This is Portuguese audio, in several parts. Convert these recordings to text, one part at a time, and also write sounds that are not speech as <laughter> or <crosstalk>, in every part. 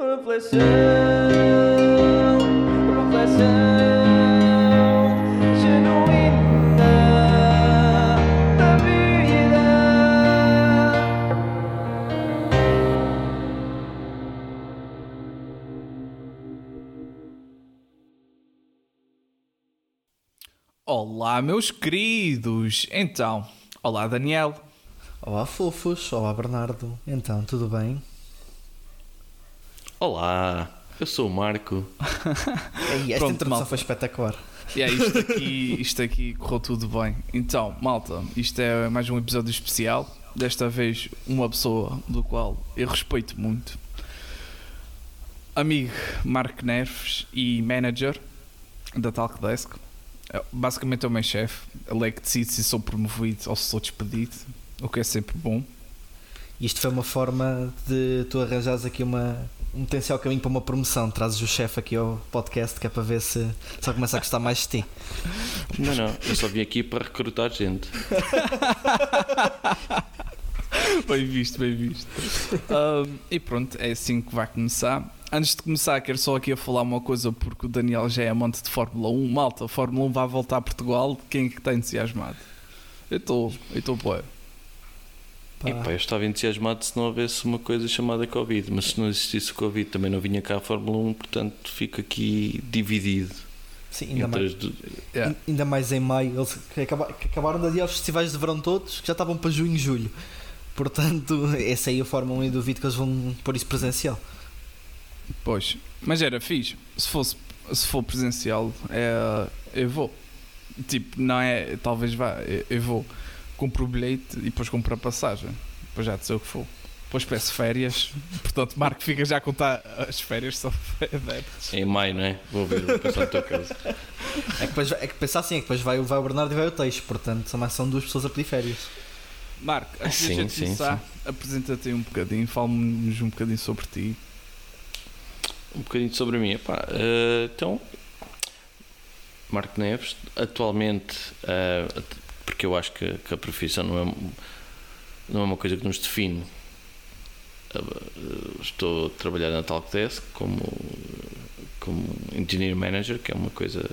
Reflexão, reflexão genuína da vida. Olá, meus queridos! Então, olá, Daniel. Olá, fofos. Olá, Bernardo. Então, tudo bem? Olá, eu sou o Marco. <laughs> Ei, esta Pronto, introdução malta. foi espetacular. E é isto aqui, isto aqui correu tudo bem. Então, malta, isto é mais um episódio especial. Desta vez, uma pessoa do qual eu respeito muito. Amigo Marco Neves e manager da Talkdesk. É, Basicamente é o meu chefe. Ele é que decide se sou promovido ou se sou despedido, o que é sempre bom. Isto foi uma forma de tu arranjares aqui uma, um potencial caminho para uma promoção. Trazes o chefe aqui ao podcast que é para ver se só começa a gostar mais de ti. Não, não, eu só vim aqui para recrutar gente. <laughs> Bem visto, bem visto. E pronto, é assim que vai começar. Antes de começar, quero só aqui a falar uma coisa, porque o Daniel já é amante de Fórmula 1. Malta, a Fórmula 1 vai voltar a Portugal. Quem é que está entusiasmado? Eu estou, eu estou boa. Pá. Epá, eu estava entusiasmado se não houvesse uma coisa chamada Covid, mas se não existisse o Covid também não vinha cá a Fórmula 1, portanto fico aqui dividido Sim, ainda mais, du- Yeah. ainda mais em maio. Eles que acaba- que acabaram de adiar os festivais de verão todos, que já estavam para junho e julho. Portanto, <laughs> essa aí a Fórmula 1 e duvido que eles vão pôr isso presencial. Pois, mas era fixe. Se fosse, se for presencial, é, eu vou. Tipo, não é, talvez vá, eu, eu vou. Compro o bilhete e depois compro a passagem. Depois já te sei o que for. Depois peço férias. <laughs> Portanto, Marco, fica já a contar as férias só férias. em maio, não é? Vou ver, vou pensar no teu caso. É que, depois, é que pensar assim, é que depois vai, o- vai o Bernardo e vai o Teixo. Portanto, são, mais, são duas pessoas a pedir férias. Marco, antes Sim, de a gente sim, começar, apresenta-te aí um bocadinho, fala-nos um bocadinho sobre ti. Um bocadinho sobre mim. Epá, eh, então, Marco Neves, atualmente, at- porque eu acho que, que a profissão não é, não é uma coisa que nos define, eh, eh, estou a trabalhar na Talkdesk como, como Engineer Manager, que é uma coisa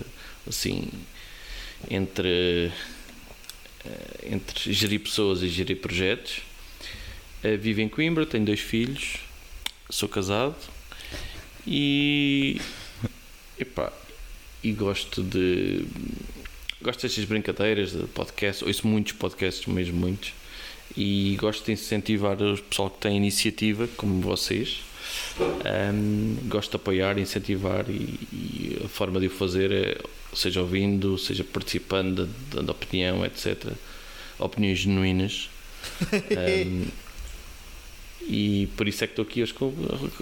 assim entre, eh, entre gerir pessoas e gerir projetos. Vivo em Coimbra, tenho dois filhos, sou casado e epá, e gosto de gosto destas brincadeiras de podcast, ouço muitos podcasts, mesmo muitos e gosto de incentivar o pessoal que tem iniciativa como vocês. Ahm, gosto de apoiar, incentivar e, e a forma de o fazer é seja ouvindo, seja participando, dando opinião, etc opiniões genuínas. <laughs> Ahm, e por isso é que estou aqui hoje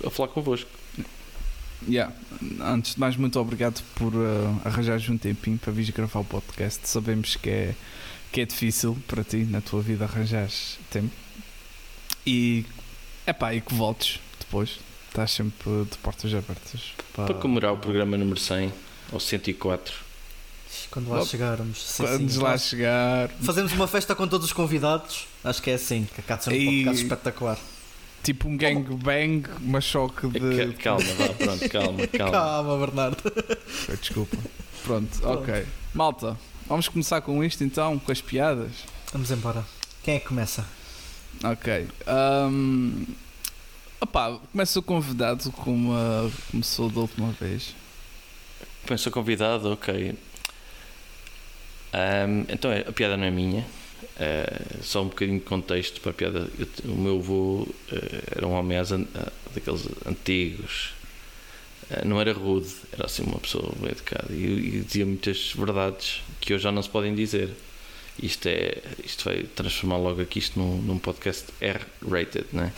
a falar convosco Yeah. Antes de mais, muito obrigado por uh, arranjares um tempinho para vir gravar o podcast. Sabemos que é, que é difícil para ti na tua vida arranjares tempo. E, epá, e que voltes depois. Estás sempre de portas abertas. pá. Para comemorar o programa número 100 ou 104. Quando lá chegarmos. sim, Quando sim. lá chegar, Fazemos uma festa com todos os convidados. Acho que é assim, que acaba de ser um E- podcast espetacular. Tipo um gangbang, mas só que de. Ca- Calma, vá, pronto, calma, <laughs> calma. Calma, Bernardo. Desculpa. Pronto, ok. Malta, vamos começar com isto então, com as piadas. Vamos embora. Quem é que começa? Ok. Um, opá, começa o convidado como uh, começou da última vez. Penso convidado, ok. Ahm, então a piada não é minha. Ah, só um bocadinho de contexto para a piada. Eu o meu avô ah, era um homem an- ah, daqueles antigos. Ah, não era rude, era assim uma pessoa bem educada e, e dizia muitas verdades que hoje já não se podem dizer. Isto, é, isto vai transformar logo aqui isto num, num podcast R-rated, né?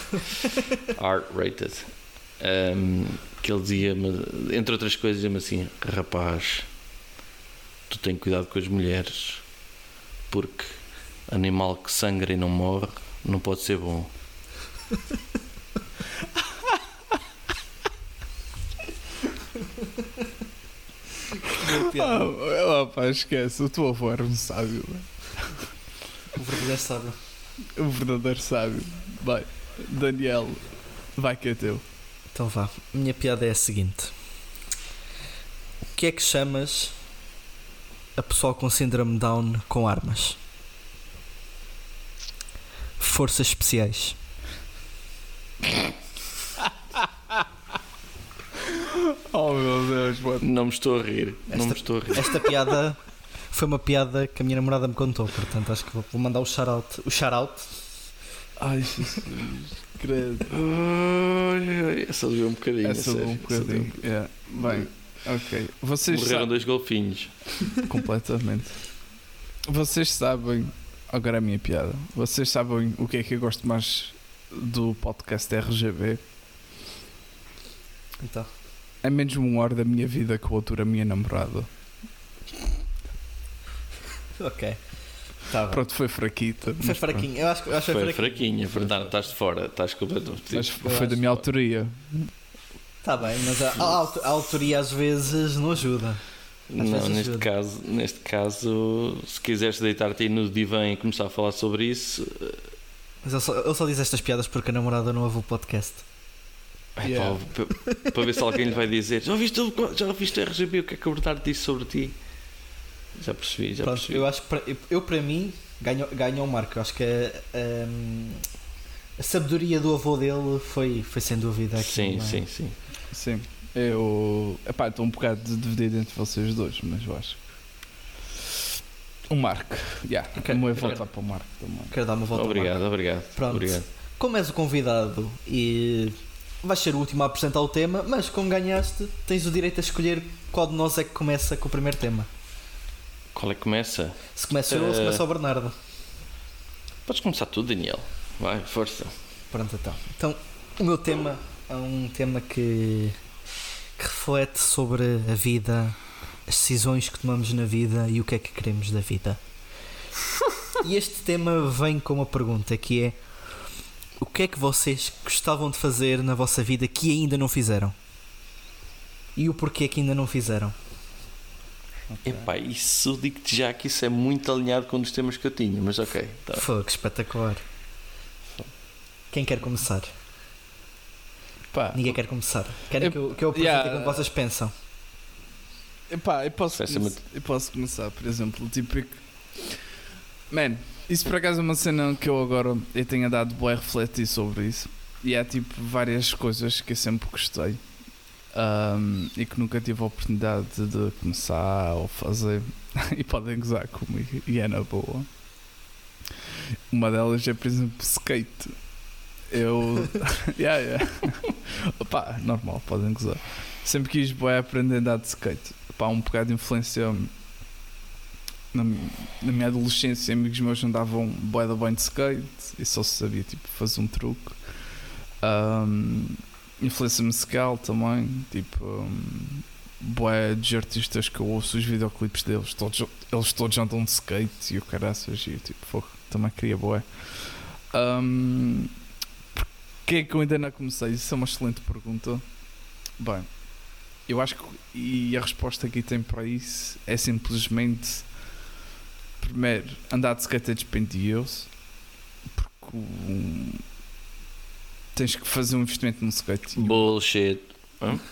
<laughs> R-rated. Ahm, que ele dizia-me, entre outras coisas, dizia-me assim: Rapaz, tu tem cuidado com as mulheres, porque animal que sangra e não morre não pode ser bom. Ah, opá, esquece, o teu avô era um sábio, mano. O verdadeiro sábio. um verdadeiro sábio. Bem, Daniel, vai que é teu. Então vá. Minha piada é a seguinte: O que é que chamas a pessoal com síndrome Down com armas? Forças especiais. <laughs> Oh meu Deus, mano. Não me estou a rir. Não Esta- me estou a rir. Esta piada foi uma piada que a minha namorada me contou, portanto acho que vou vou mandar o shout-out. O shout-out. Ai, Jesus. <laughs> Credo. Essa doeu um bocadinho. Essa sério, um doeu bocadinho. Yeah. Bem, ok. Vocês Morreram sabem. dois golfinhos. Completamente. Vocês sabem. Agora é a minha piada. Vocês sabem o que é que eu gosto mais do podcast RGB? Então. É menos uma hora da minha vida que o outro a minha namorada. Ok. Tá. Pronto, foi fraquita. Foi fraquinho. Eu acho, que- eu acho que Foi foi fraquinho. fraquinha. Fernando, estás de fora. Estás completamente. Mas Eu foi da minha autoria. Tá bem, mas a, a, a autoria às vezes não ajuda. Às Não, neste ajuda. caso, neste caso, se quiseres deitar-te aí no divã e começar a falar sobre isso, Mas ele só, ele só diz estas piadas porque a namorada não ouve o podcast. é Yeah. para, para ver se alguém lhe vai dizer: Já viste, o- já viste o RGB? O que é que a Bernardo disse sobre ti? Já percebi, já Pronto, percebi. eu acho que para, eu, eu, para mim ganho, ganho um marco. Eu acho que a, hum, a sabedoria do avô dele foi, foi sem dúvida aqui. sim, uma- sim, sim. Sim. Eu. Epá, estou um bocado dividido entre vocês dois, mas eu acho. O Marco. Yeah, Ok. o meu é voltar para o Marco também. Quero dar uma volta ao Marco. Obrigado, obrigado. Pronto. obrigado. Como és o convidado e vais ser o último a apresentar o tema, mas como ganhaste, tens o direito a escolher qual de nós é que começa com o primeiro tema. Qual é que começa? Se começa eu ou se Eh, começa o Bernardo. Podes começar tu, Daniel. Vai, força. Pronto, então. Então, o meu tema é um tema que, que reflete sobre a vida, as decisões que tomamos na vida e o que é que queremos da vida. E este tema vem com uma pergunta que é: o que é que vocês gostavam de fazer na vossa vida que ainda não fizeram? E o porquê que ainda não fizeram? Epá, isso digo-te já que isso é muito alinhado com um dos temas que eu tinha, mas ok. Tá. Fogo, espetacular. Quem quer começar? Pá, Ninguém quer começar. Querem Eu- que eu, que eu apresente yeah. aquilo que vocês pensam? epá, eu, posso come- eu posso começar, por exemplo, tipo. Man, isso por acaso é uma cena que eu agora eu tenho dado boa a refletir sobre isso. E há tipo várias coisas que eu sempre gostei ahm, e que nunca tive a oportunidade de começar ou fazer. <laughs> e podem gozar comigo, e é na boa. Uma delas é, por exemplo, skate. Eu. <laughs> yeah, yeah. <laughs> Opa, normal, podem gozar. Sempre quis boé aprender a andar de skate. Pá, um bocado influência na, na minha adolescência. Amigos meus andavam boé da bem de skate e só sabia tipo fazer um truque. Ahm, influência musical também, tipo. Um, boé de artistas que eu ouço os videoclipes deles, todos, eles todos andam de skate e o caraças e eu, tipo, fogo, também queria boé. Um, Porquê é que eu ainda não comecei? Isso é uma excelente pergunta. Bem, eu acho que e a resposta que tem para isso é simplesmente primeiro, andar de skate é dispendioso porque um, tens que fazer um investimento no skate e um- Bullshit.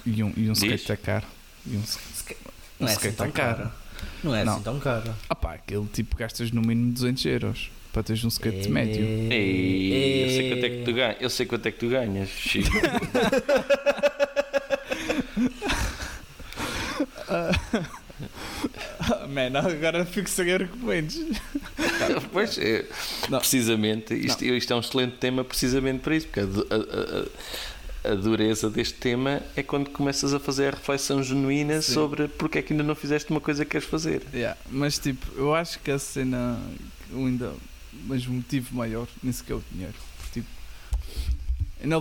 e um, e um skate é caro. E um, um é assim skate tão é caro. caro. Não é Não. assim tão caro. Ah pá, aquele tipo gastas no mínimo 200 euros para teres um skate É. médio. Ei, eu sei quanto é que tu ganhas. Eu sei quanto é que tu ganhas, Chico. <laughs> Ah, man, agora fico sem argumentos. pois, é, Não. precisamente, isto, isto é um excelente tema precisamente para isso, porque a, a- a- a dureza deste tema é quando começas a fazer a reflexão genuína Sim. sobre porque é que ainda não fizeste uma coisa que queres fazer. Yeah, mas tipo, eu acho que a cena ainda. Mas o motivo maior nem sequer é o dinheiro. Tipo, eu não,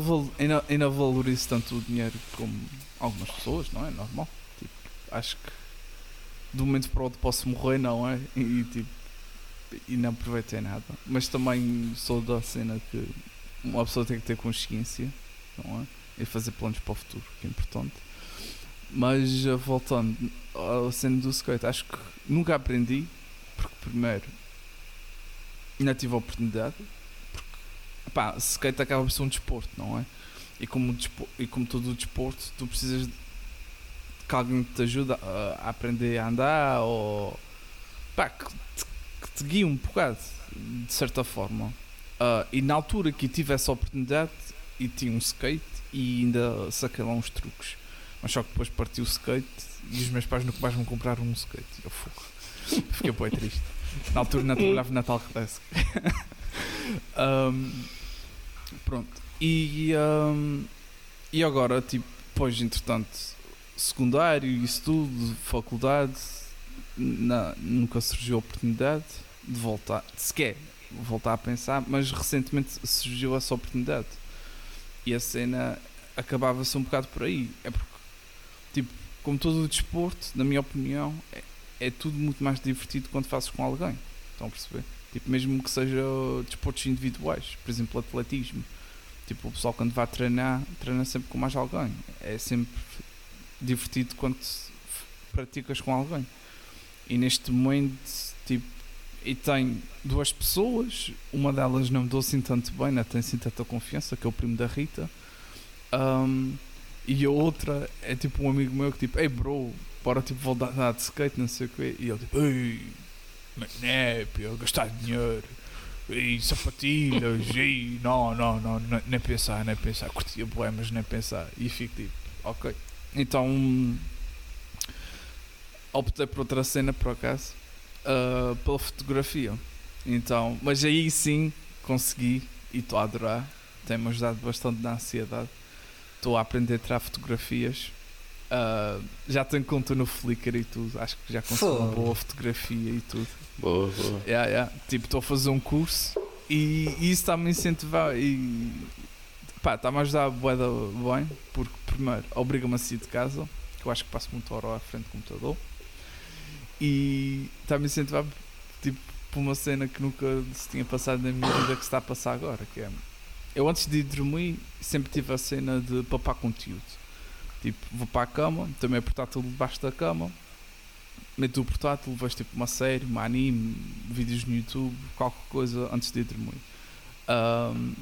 não valorizo tanto o dinheiro como algumas pessoas, não é? Normal. Tipo, acho que de um momento para o outro posso morrer, não é? E, tipo, e não aproveitei nada. Mas também sou da cena que uma pessoa tem que ter consciência, não é? E fazer planos para o futuro, que é importante. Mas eh, voltando à cena do skate, acho que nunca aprendi, porque primeiro ainda tive a oportunidade, porque pá, skate acaba por ser um desporto, não é? E como, e como todo o desporto, tu precisas de que alguém te ajude a, aprender a andar ou pá, que, te, que te guie um bocado, de certa forma. Ah, e na altura que tive essa oportunidade e tinha um skate e ainda saquei lá uns truques. Mas só que depois parti o skate e os meus pais nunca mais me compraram um skate. Eu fogo. <laughs> Fiquei triste. Na altura não trabalhava na Talkdesk. um, <laughs> pronto. E, um, e agora, tipo, depois, entretanto, secundário, isso tudo, faculdade, na- nunca surgiu a oportunidade de voltar, sequer voltar a pensar, mas recentemente surgiu essa oportunidade. E a cena acabava-se um bocado por aí. É porque, tipo, como todo o desporto, na minha opinião, é, é tudo muito mais divertido quando fazes com alguém. Estão a perceber? Tipo, mesmo que seja desportos individuais, por exemplo, atletismo. Tipo, o pessoal quando vai treinar, treina sempre com mais alguém. É sempre divertido quando praticas com alguém. E neste momento, tipo, e tem duas pessoas, uma delas não me dou assim tanto bem, não tem assim tanta confiança, que é o primo da Rita. Ahm, e a outra é tipo um amigo meu que tipo, ei bro, bora tipo voltar a de skate, não sei o quê. E ele tipo, ei, manépia, gastar dinheiro, e sapatilhas, e não, não, não, não, nem pensar, nem pensar, curtia bué, mas nem pensar. E fico tipo, ok. Então optei por outra cena por acaso, ah, pela fotografia. Então, mas aí sim consegui e estou a adorar. Tem-me ajudado bastante na ansiedade. Estou a aprender a tirar fotografias. Ah, já tenho conta no Flickr e tudo. Acho que já consegui uma boa fotografia e tudo. Boa, boa. Yeah, yeah. Tipo, estou a fazer um curso e, e isso está-me a incentivar e pá, está-me a ajudar bué da bem, porque primeiro obriga-me a sair de casa, que eu acho que passo muito hora à frente do computador, e está-me a incentivar tipo, por uma cena que nunca se tinha passado na minha vida que se está a passar agora, que é eu antes de ir dormir sempre tive a cena de papar conteúdo. Tipo, vou para a cama, também é portátil debaixo da cama, meto o portátil, vejo tipo uma série, um anime, vídeos no YouTube, qualquer coisa antes de ir dormir. Ahm,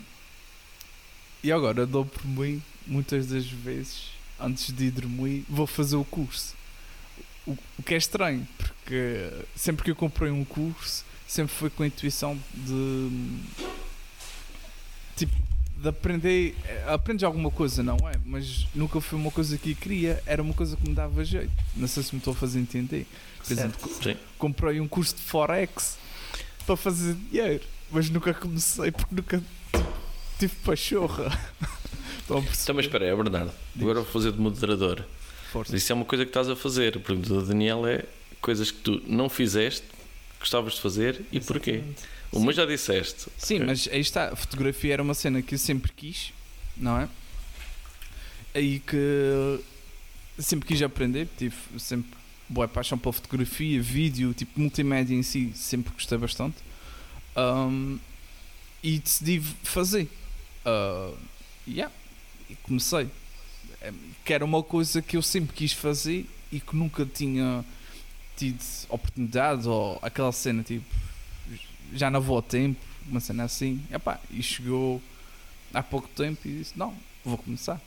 e agora dou por mim, muitas das vezes, antes de ir dormir, vou fazer o curso. O, o que é estranho, porque sempre que eu comprei um curso, sempre foi com a intuição de. Tipo, de aprender. eh, Aprendes alguma coisa, não é? Mas nunca foi uma coisa que queria, era uma coisa que me dava jeito. Não sei se me estou a fazer entender. Por exemplo, Sim. comprei um curso de Forex para fazer dinheiro, mas nunca comecei porque nunca tive pachorra. <laughs> Então, mas espera aí, Bernardo. Agora vou fazer de moderador. Força. Isso é uma coisa que estás a fazer. A pergunta do Daniel é coisas que tu não fizeste, gostavas de fazer e porquê? Uma já disseste. Sim, Ok. mas aí está, a fotografia era uma cena que eu sempre quis, não é? Aí que sempre quis aprender, tive sempre boa paixão pela fotografia, vídeo, tipo multimédia em si, sempre gostei bastante. Ahm, e decidi fazer. Ah, yeah, e comecei. Que era uma coisa que eu sempre quis fazer e que nunca tinha tido oportunidade ou aquela cena tipo já não vou a tempo, uma cena assim. Epá, e chegou há pouco tempo e disse: Não, vou começar.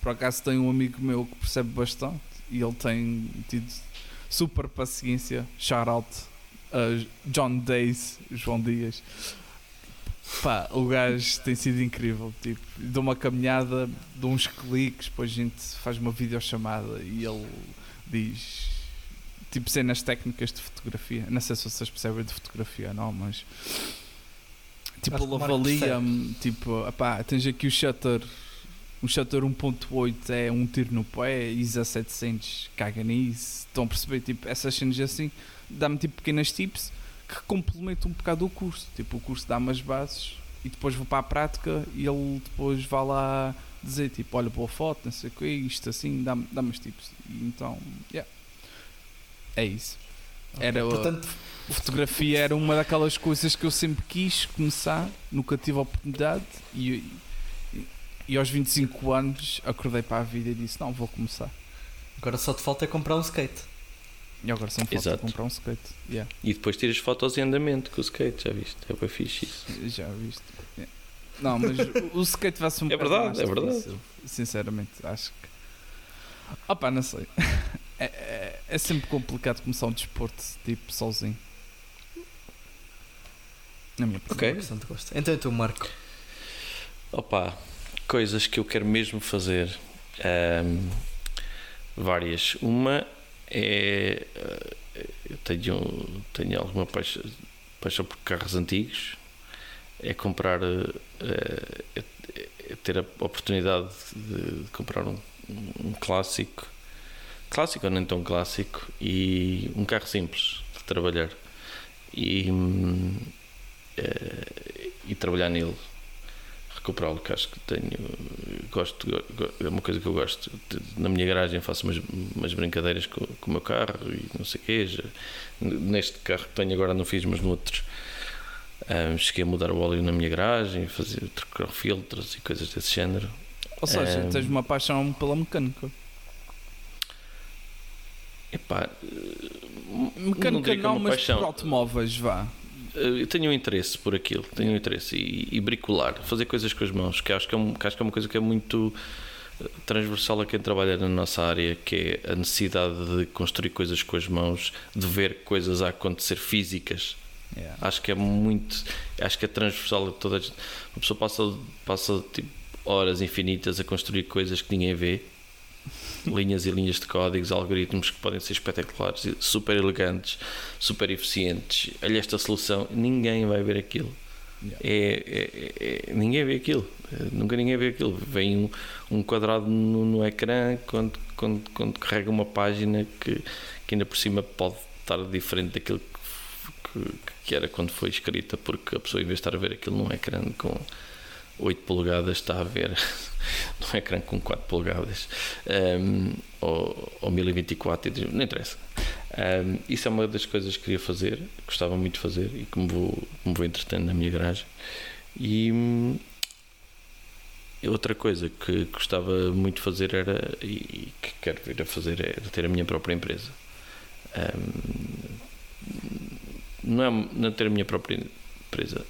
Por acaso tenho um amigo meu que percebe bastante e ele tem tido super paciência. Shout out a John Days, João Dias. Pá, o gajo tem sido incrível. Tipo, dou uma caminhada, dou uns cliques, depois a gente faz uma videochamada e ele diz tipo cenas técnicas de fotografia. Não sei se vocês percebem de fotografia, não, mas tipo ele avalia-me, tipo, epá, tens aqui o shutter, um shutter 1.8 é um tiro no pé, ISA 700 caga nisso. Estão a perceber? Tipo, essas cenas assim, dá-me tipo pequenas tips que complementam um bocado o curso. Tipo, o curso dá-me as bases e depois vou para a prática e ele depois vai lá dizer tipo, olha boa foto, não sei o que, isto assim, dá-me dá os tips. E então, yeah. É isso. Ok, Era o- Portanto, Fotografia era uma daquelas coisas que eu sempre quis começar, nunca tive a oportunidade e, e, e aos 25 anos acordei para a vida e disse, não, vou começar. agora só te falta é comprar um skate. E agora só me falta Exato. comprar um skate. Yeah, E depois tiras fotos em andamento com o skate, já viste? É bem fixe isso. já viste. Yeah. Não, mas o skate vai ser um É verdade, mais é verdade. difícil, Sinceramente, acho que. Opa, não sei. <laughs> É, é, é sempre complicado começar um desporto tipo sozinho. Na minha opinião. É uma questão de gosto. Então é tu, Marco. Opa, coisas que eu quero mesmo fazer. Ahm, várias. Uma é. eh, Eu tenho, tenho alguma paixão, paixão por carros antigos. É comprar. eh, é- é ter a oportunidade de, de comprar um, um clássico. Clássico ou nem tão clássico. E um carro simples de trabalhar. E. eh, e trabalhar nele recuperá-lo, que acho que tenho. Gosto, go- go- é uma coisa que eu gosto. Na minha garagem faço umas, umas brincadeiras com, com o meu carro e não sei o já- neste carro que tenho agora não fiz, mas noutros. ah, cheguei a mudar o óleo na minha garagem, fazer trocar filtros e coisas desse género. Ou seja, Ahm. tens uma paixão pela mecânica. Epá, Mecânica diria que é não, uma mas paixão. por automóveis, vá. Eh, Eu tenho um interesse por aquilo, tenho um interesse e, e bricolar, fazer coisas com as mãos, que acho que, é um- que acho que é uma coisa que é muito eh, transversal a quem trabalha na nossa área, que é a necessidade de construir coisas com as mãos, de ver coisas a acontecer físicas. Yeah. Acho que é muito, acho que é transversal a toda a gente. Uma pessoa passa, passa tipo, horas infinitas a construir coisas que ninguém vê. Linhas e linhas de códigos, algoritmos que podem ser espetaculares, super elegantes, super eficientes. Olha esta solução, ninguém vai ver aquilo. Yeah. É, é- é- ninguém vê aquilo. Nunca ninguém vê aquilo. Vem um, um quadrado no, no ecrã quando, quando, quando carrega uma página que, que ainda por cima pode estar diferente daquilo que, que, que era quando foi escrita, porque a pessoa, em vez de estar a ver aquilo num ecrã com 8 polegadas, está a ver <laughs> num ecrã com 4 polegadas um, ou, ou 1024, e diz, não interessa. Um, isso é uma das coisas que queria fazer, gostava muito de fazer e que me vou, me vou entretendo na minha garagem. E outra coisa que gostava muito de fazer era, e, que quero vir a fazer, é ter a minha própria empresa. Um, não é não ter a minha própria empresa,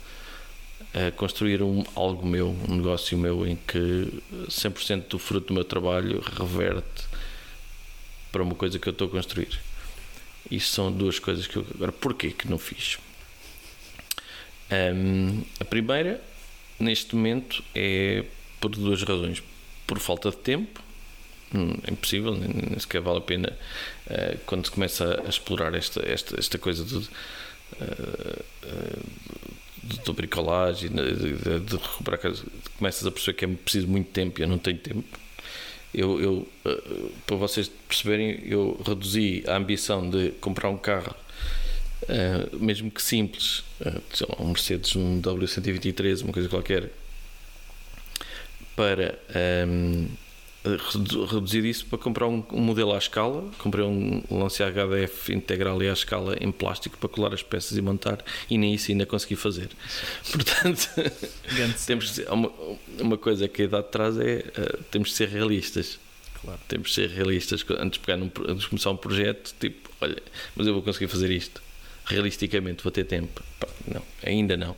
é construir um, algo meu, um negócio meu em que 100% do fruto do meu trabalho reverte para uma coisa que eu estou a construir. Isso são duas coisas que eu. Agora, porquê que não fiz? Hum, a primeira, neste momento, é por duas razões. Por falta de tempo, hum, é impossível, nem, nem sequer vale a pena eh, quando se começa a explorar esta, esta, esta coisa de, eh, eh, de, bricolagem, de, de, recuperar coisas, começas a perceber que é preciso muito tempo e eu não tenho tempo. Eu, eu, eh, para vocês perceberem, eu reduzi a ambição de comprar um carro, eh, mesmo que simples, eh, um Mercedes, um W123, uma coisa qualquer, para ehm, redu- reduzir isso para comprar um, um modelo à escala. Comprei um Lancia HDF integral e à escala em plástico para colar as peças e montar, e nem isso ainda consegui fazer. <laughs> Portanto. <laughs> Temos ser, uma, uma coisa que a idade traz é eh, temos de ser realistas. Claro. Temos de ser realistas antes de, pegar num, antes de começar um projeto, tipo, olha, mas eu vou conseguir fazer isto. Realisticamente vou ter tempo. Pá, não, ainda não.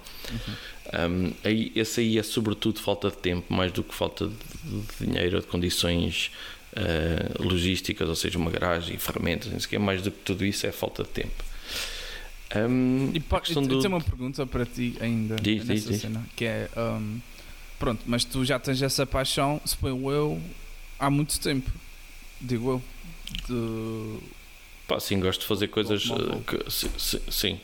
Um, aí, esse aí é sobretudo falta de tempo, mais do que falta de, dinheiro ou de condições eh, logísticas, ou seja, uma garagem, ferramentas, não sei o quê. mais do que tudo isso é falta de tempo. Um, E, pá, a questão eu do- tenho uma pergunta para ti ainda Diz, nessa diz, diz. cena, que é hum, pronto, mas tu já tens essa paixão, suponho eu, há muito tempo, digo eu. De, Pá, sim, gosto de fazer coisas. eh, que- si- si- sim,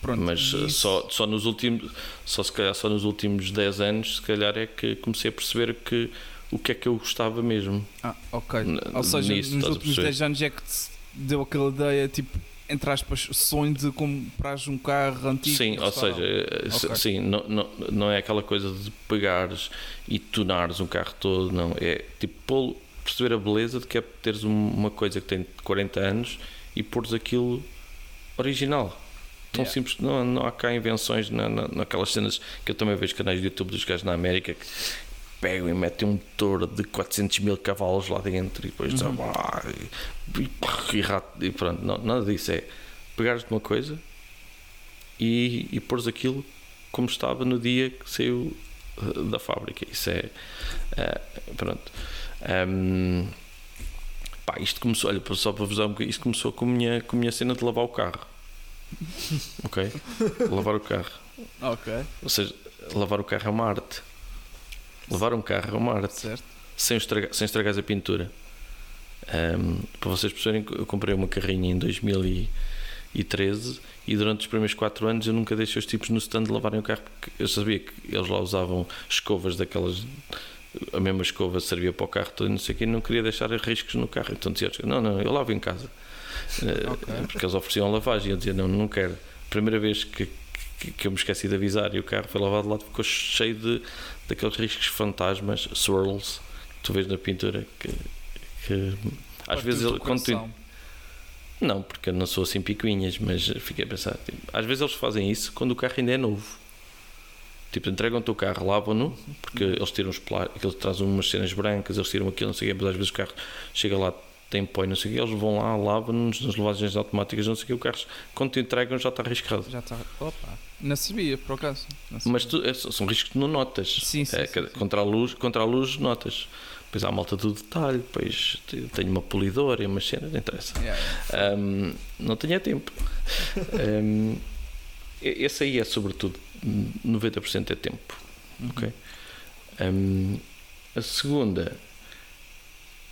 pronto, mas eh, isso- só, só nos últimos só se calhar só nos últimos 10 anos se calhar é que comecei a perceber que o que é que eu gostava mesmo Ah, ok. N- Ou seja, nisso, nos últimos perceber? 10 anos é que te deu aquela ideia, tipo, entre aspas, sonho de comprares um carro antigo. sim ou seja eh, se- Ok. sim não, não, não é aquela coisa de pegares e tunares um carro todo não é tipo perceber a beleza de que é teres um- uma coisa que tem 40 anos e pôres aquilo original tão Yeah. simples não, não há cá invenções na, na- naquelas cenas que eu também vejo canais de YouTube dos gajos na América que pegam e metem um motor de 400 mil cavalos lá dentro e depois Uhum. ah, e, e, e e pronto, não, nada disso é pegares de uma coisa e, e pôres aquilo como estava no dia que saiu eh, da fábrica. Isso é. eh, pronto. Ahm, pá, isto começou, olha, só para vos dar um bocadinho, isto começou com a minha, com a minha cena de lavar o carro. <laughs> Ok? lavar o carro. Ok, Ou seja, lavar o carro é uma arte. Lavar um carro é uma arte. certo. Sem estragar, sem estragar a pintura. Ahm, para vocês perceberem, eu comprei uma carrinha em 2013 e durante os primeiros 4 anos eu nunca deixei os tipos no stand lavarem o carro porque eu sabia que eles lá usavam escovas daquelas. A mesma escova servia para o carro todo e não sei o que, e não queria deixar riscos no carro. Então dizia: Não, não, eu lavo em casa. Eh, Ok. Porque eles ofereciam lavagem e eu dizia: Não, não quero. Primeira vez que, que, que eu me esqueci de avisar e o carro foi lavado lá, ficou cheio de daqueles riscos fantasmas, swirls, que tu vês na pintura. Que, que às vezes ele, quando tu, não, porque eu não sou assim picuinhas, mas fiquei a pensar, tipo, às vezes eles fazem isso quando o carro ainda é novo. Tipo, entregam-te o carro, lavam-no, porque eles tiram os plásticos, eles trazem umas cenas brancas, eles tiram aquilo, não sei o quê, mas às vezes o carro chega lá, tem pó e não sei o quê, eles vão lá, lavam-nos nas lavagens automáticas, não sei o quê, o carro, quando te entregam já está arriscado. Já está. Opa, não sabia, por acaso. Mas tu, é- são riscos que não notas. Sim, sim, É, sim. Contra, a luz, contra a luz notas. Depois há a malta do detalhe, depois te- tenho uma polidora e umas cenas, não interessa. Yeah. Ahm, não tinha tempo. <laughs> E- esse aí é sobretudo 90% é tempo. Uhum. Ok. Ahm, a segunda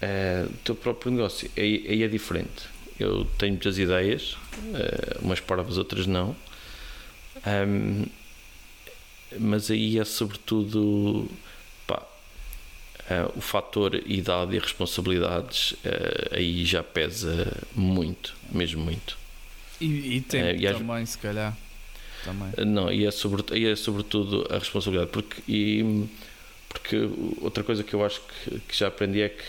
é o teu próprio negócio. Aí, aí é diferente. Eu tenho muitas ideias, eh, umas parvas, outras não. Mas aí é sobretudo pá, eh, o fator idade e responsabilidades eh, aí já pesa muito, mesmo muito. E, e tempo e às- também, se calhar. Também. Não, e é, sobre, e é sobretudo a responsabilidade, porque, e, porque outra coisa que eu acho que, que já aprendi é que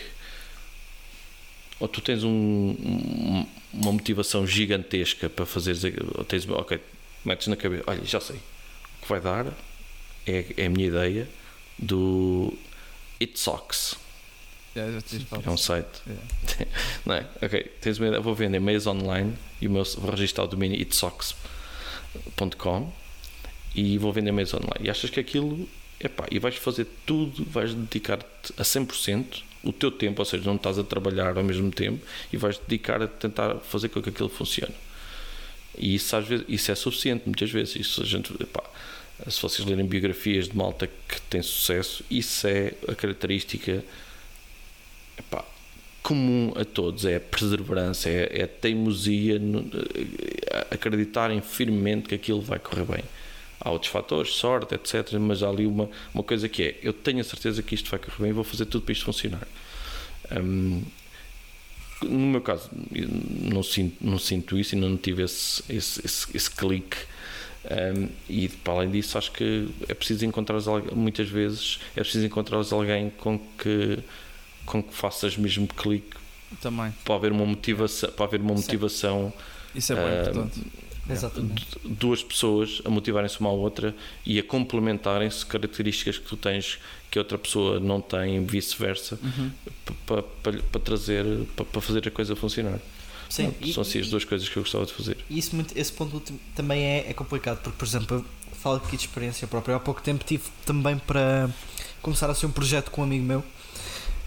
ou tu tens um- um- uma motivação gigantesca para fazeres, ou tens, ok, metes na cabeça, olha, já sei, o que vai dar é, é a minha ideia do It Socks, falado. é um site, Yeah. <laughs> não é? Ok, tens uma ideia, vou vender meias online e o meu, vou registrar o domínio itsocks.com e vou vender meias online. E achas que aquilo, epá, e vais fazer tudo, vais dedicar-te a 100% o teu tempo, ou seja, não estás a trabalhar ao mesmo tempo e vais dedicar a tentar fazer com que aquilo funcione. E isso às vezes, isso é suficiente muitas vezes. Isso a gente, epá, se vocês lerem biografias de malta que tem sucesso, isso é a característica epá, comum a todos, é a perseverança, é, é a teimosia, no- é acreditarem firmemente que aquilo vai correr bem. Há outros fatores, sorte, etc. Mas há ali uma, uma coisa que é: eu tenho a certeza que isto vai correr bem e vou fazer tudo para isto funcionar. Hum, no meu caso, não sinto, não sinto isso, ainda não tive esse, esse, esse, esse clique. Um, e para além disso, acho que é preciso encontrar muitas vezes é preciso encontrar alguém com que com que faças mesmo clique Também. para haver uma motivação para haver uma Sim. motivação Isso é bem Ah, importante. Exatamente. de duas pessoas a motivarem-se uma à outra e a complementarem-se características que tu tens que a outra pessoa não tem vice-versa Uhum. para, trazer para, fazer a coisa funcionar Sim, e- são assim as duas coisas que eu gostava de fazer E isso esse ponto também é, é complicado, porque, por exemplo, eu falo aqui de experiência própria. Há pouco tempo tive também para começar a ser um projeto com um amigo meu.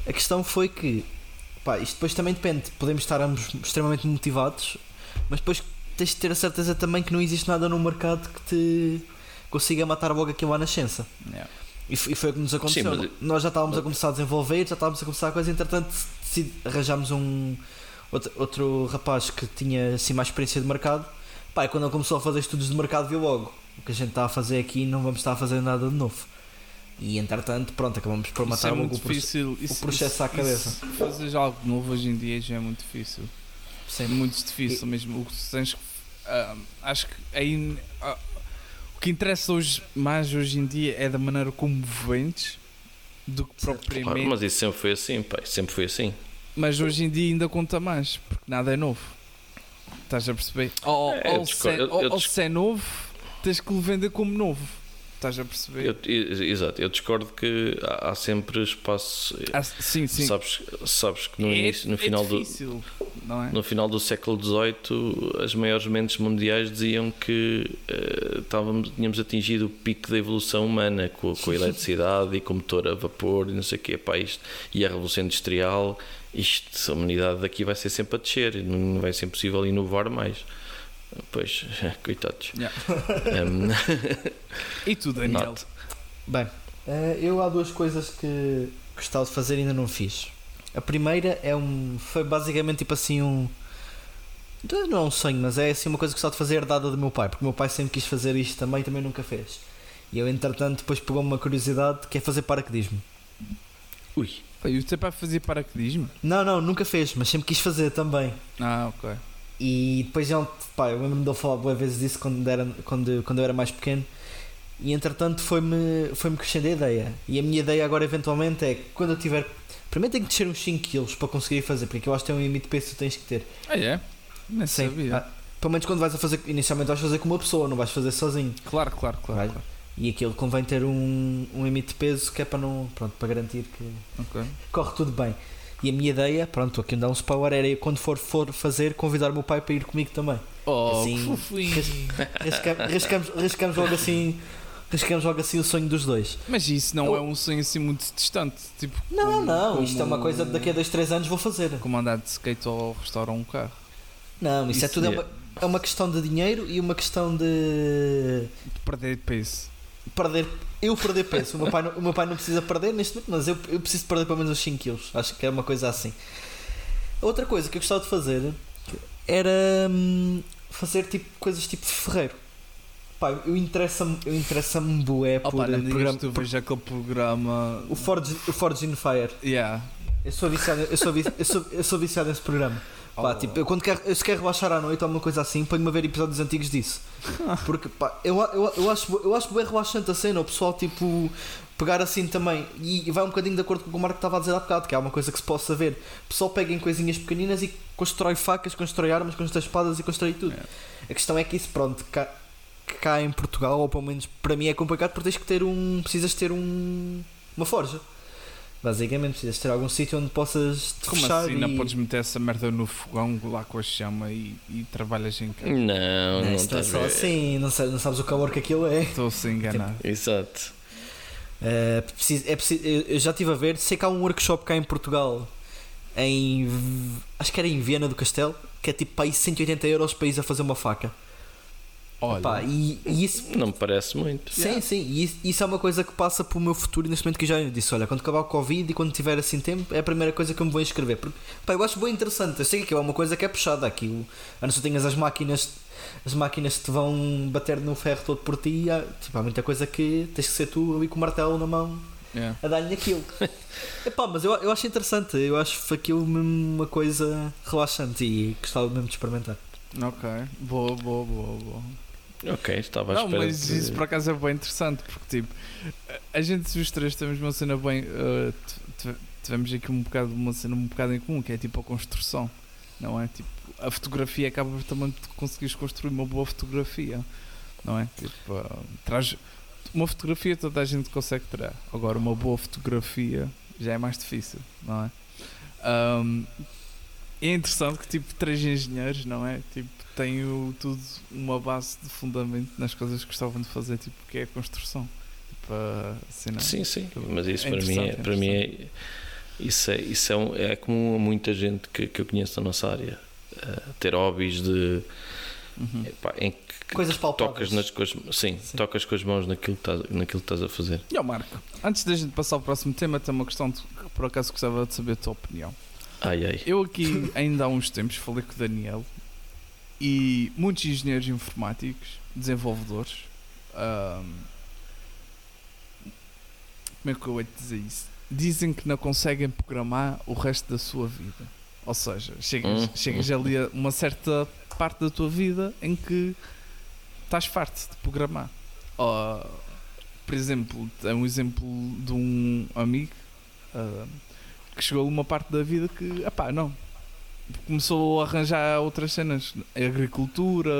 A questão foi que, pá, isto depois também depende. Podemos estar ambos extremamente motivados, mas depois tens de ter a certeza também que não existe nada no mercado que te consiga matar logo aquilo à nascença. Yeah. E foi, e foi o que nos aconteceu. mas- Nós já estávamos a começar a desenvolver, já estávamos a começar a coisa, entretanto arranjámos um outro, outro rapaz que tinha assim mais experiência de mercado. E quando ele começou a fazer estudos de mercado, viu logo o que a gente está a fazer aqui não vamos estar a fazer nada de novo. E entretanto, pronto, acabamos por Isso matar é o processo. difícil. Isso, processo isso- à cabeça. isso- Fazer algo novo hoje em dia já é muito difícil. É muito difícil mesmo. O que tens que. Ah, acho que aí. ah, o que interessa hoje, mais hoje em dia é da maneira como vendes do que Certo. Claro, propriamente. mas isso sempre foi assim pá, isso sempre foi assim Mas hoje em dia ainda conta mais, porque nada é novo. Estás a perceber? Ou, É, ou, é, eu- ou- eu ou dis- se é novo, tens que o vender como novo. Estás a perceber? Eu, exato, eu discordo que há, há sempre espaço. Ah, sim, sim. Sabes, sabes que no, é, início, no, é final do, difícil, não é? no final do século XVIII, as maiores mentes mundiais diziam que eh, estávamos, tínhamos atingido o pico da evolução humana com, com a eletricidade e com o motor a vapor e não sei o quê, pá, isto, e a Revolução Industrial. Isto, a humanidade daqui vai ser sempre a descer, não vai ser possível inovar mais. Pois, <laughs> coitados. Yeah. Em, <laughs> E tu, Daniel? Note. Bem, eh, eu há duas coisas que gostava de fazer e ainda não fiz. A primeira é um. Foi basicamente tipo assim um. Não é um sonho, mas é assim uma coisa que gostava de fazer herdada do meu pai, porque o meu pai sempre quis fazer isto também e também nunca fez. E eu, entretanto, depois pegou-me uma curiosidade que é fazer paraquedismo. ui, E o teu pai fazia paraquedismo? Não, não, nunca fez, mas sempre quis fazer também. Ah, ok. E depois eu, pá, eu lembro-me de eu falar boas vezes disso quando, era, quando, quando eu era mais pequeno. E entretanto foi-me foi-me crescendo a ideia. E a minha ideia agora, eventualmente, é que quando eu tiver. Primeiro tenho que descer uns 5 kg para conseguir fazer, porque eu acho que tem um limite de peso que tens que ter. Ah, é? Nem sabia. Ah, pelo menos quando vais a fazer. Inicialmente vais fazer com uma pessoa, não vais fazer sozinho. Claro, claro, claro. Claro. E aquilo convém ter um, um limite de peso que é para não. Pronto, para garantir que Ok. corre tudo bem. E a minha ideia, pronto, aqui onde dá uns power, era quando for, for fazer, convidar o meu pai para ir comigo também. Oh, Assim, que fofinho. Risca- Riscamos, riscamos logo assim. Riscamos logo assim o sonho dos dois. Mas isso não Eu- é um sonho assim muito distante. Tipo, Não, como- não, isto é uma como- coisa daqui a 2, 3 anos vou fazer. Como andar de skate ou restaurar um carro. Não, isso, é Isso tudo. É é- uma, é uma questão de dinheiro e uma questão de De perder peso. perder. Eu perder peso. O meu pai não, o meu pai não precisa perder neste momento, mas eu, eu preciso perder pelo menos uns 5 kg. Acho que é uma coisa assim. Outra coisa que eu gostava de fazer era hum, fazer tipo coisas tipo ferreiro. Pá, eu interessa-me eu interessa-me bué por Opa, não eh, programa, tu por- vejo aquele programa. o Forge, o Forge in Fire. Yeah. Eu sou viciado, eu sou, eu sou, eu sou viciado nesse programa. Pá, tipo, eu quando quero, eu se quero relaxar à noite ou uma coisa assim, ponho-me a ver episódios antigos disso. <laughs> Porque pá, eu, eu, eu acho, eu acho bem relaxante a cena, o pessoal tipo pegar assim também. E, e vai um bocadinho de acordo com o que o Marco estava a dizer há bocado, que é uma coisa que se possa ver. O pessoal pega em coisinhas pequeninas e constrói facas, constrói armas, constrói espadas e constrói tudo. Yeah. A questão é que isso, pronto, cá, cá em Portugal, ou pelo menos para mim é complicado porque tens que ter um. precisas ter um. uma forja. Basicamente, precisas ter algum sítio onde possas te Como fechar assim? e... Não podes meter essa merda no fogão lá com a chama e, e trabalhas em casa? não, Não, não é estás só assim, não sabes, não sabes o calor que aquilo é. Estou-se enganado. Exato. É preciso, é preciso, eu eu já estive a ver, sei que há um workshop cá em Portugal, em. Acho que era em Viena do Castelo, que é tipo para aí 180 euros para ir a fazer uma faca. Olha, Pá, e, e isso. Não me parece muito. Sim, Yeah. sim, e isso, é uma coisa que passa para o meu futuro neste momento que eu já disse: olha, quando acabar o Covid e quando tiver assim tempo, é a primeira coisa que eu me vou inscrever. Porque, pá, eu acho bem interessante. Eu sei que aquilo é uma coisa que é puxada aqui. A não ser tenhas as máquinas, as máquinas que te vão bater no ferro todo por ti. Há, tipo, há muita coisa que tens que ser tu ali com o martelo na mão yeah. a dar-lhe aquilo. <laughs> Epá, mas eu, eu acho interessante. Eu acho aquilo mesmo uma coisa relaxante e gostava mesmo de experimentar. ok, boa, boa, boa, boa. Ok, estava à Não, mas de- isso por acaso é bem interessante porque tipo, a gente os três temos uma cena bem. t- tivemos aqui um bocado uma cena um bocado em comum, que é tipo a construção, não é? Tipo, a fotografia acaba também de conseguires construir uma boa fotografia, não é? Tipo, ah, traz uma fotografia toda a gente consegue tirar. Agora uma boa fotografia já é mais difícil, não é? Ahm, é interessante que tipo três engenheiros, não é? Tipo, têm o- tudo uma base de fundamento nas coisas que gostavam de fazer, tipo, que é a construção. Tipo, a cena. Sim, sim. Mas isso É para mim é, é para mim é, isso é, isso é, um- é comum a muita gente que, que eu conheço da nossa área. eh, ter hobbies de Uhum. epá, em que Coisas palpáveis. tocas nas com as, sim, Sim. tocas com as mãos naquilo que estás, naquilo que estás a fazer. E ó Marco, antes da gente passar ao próximo tema, tem uma questão de- que por acaso gostava de saber a tua opinião. Ai ai. Eu aqui, <laughs> ainda há uns tempos, falei com o Daniel e muitos engenheiros informáticos, desenvolvedores, ahm, como é que eu hei de dizer isso? Dizem que não conseguem programar o resto da sua vida. Ou seja, chegas, Hum, chegas hum. ali a uma certa parte da tua vida em que estás farto de programar. Ou, por exemplo, é um exemplo de um amigo ah, que chegou a uma parte da vida que, epá, não, começou a arranjar outras cenas, agricultura,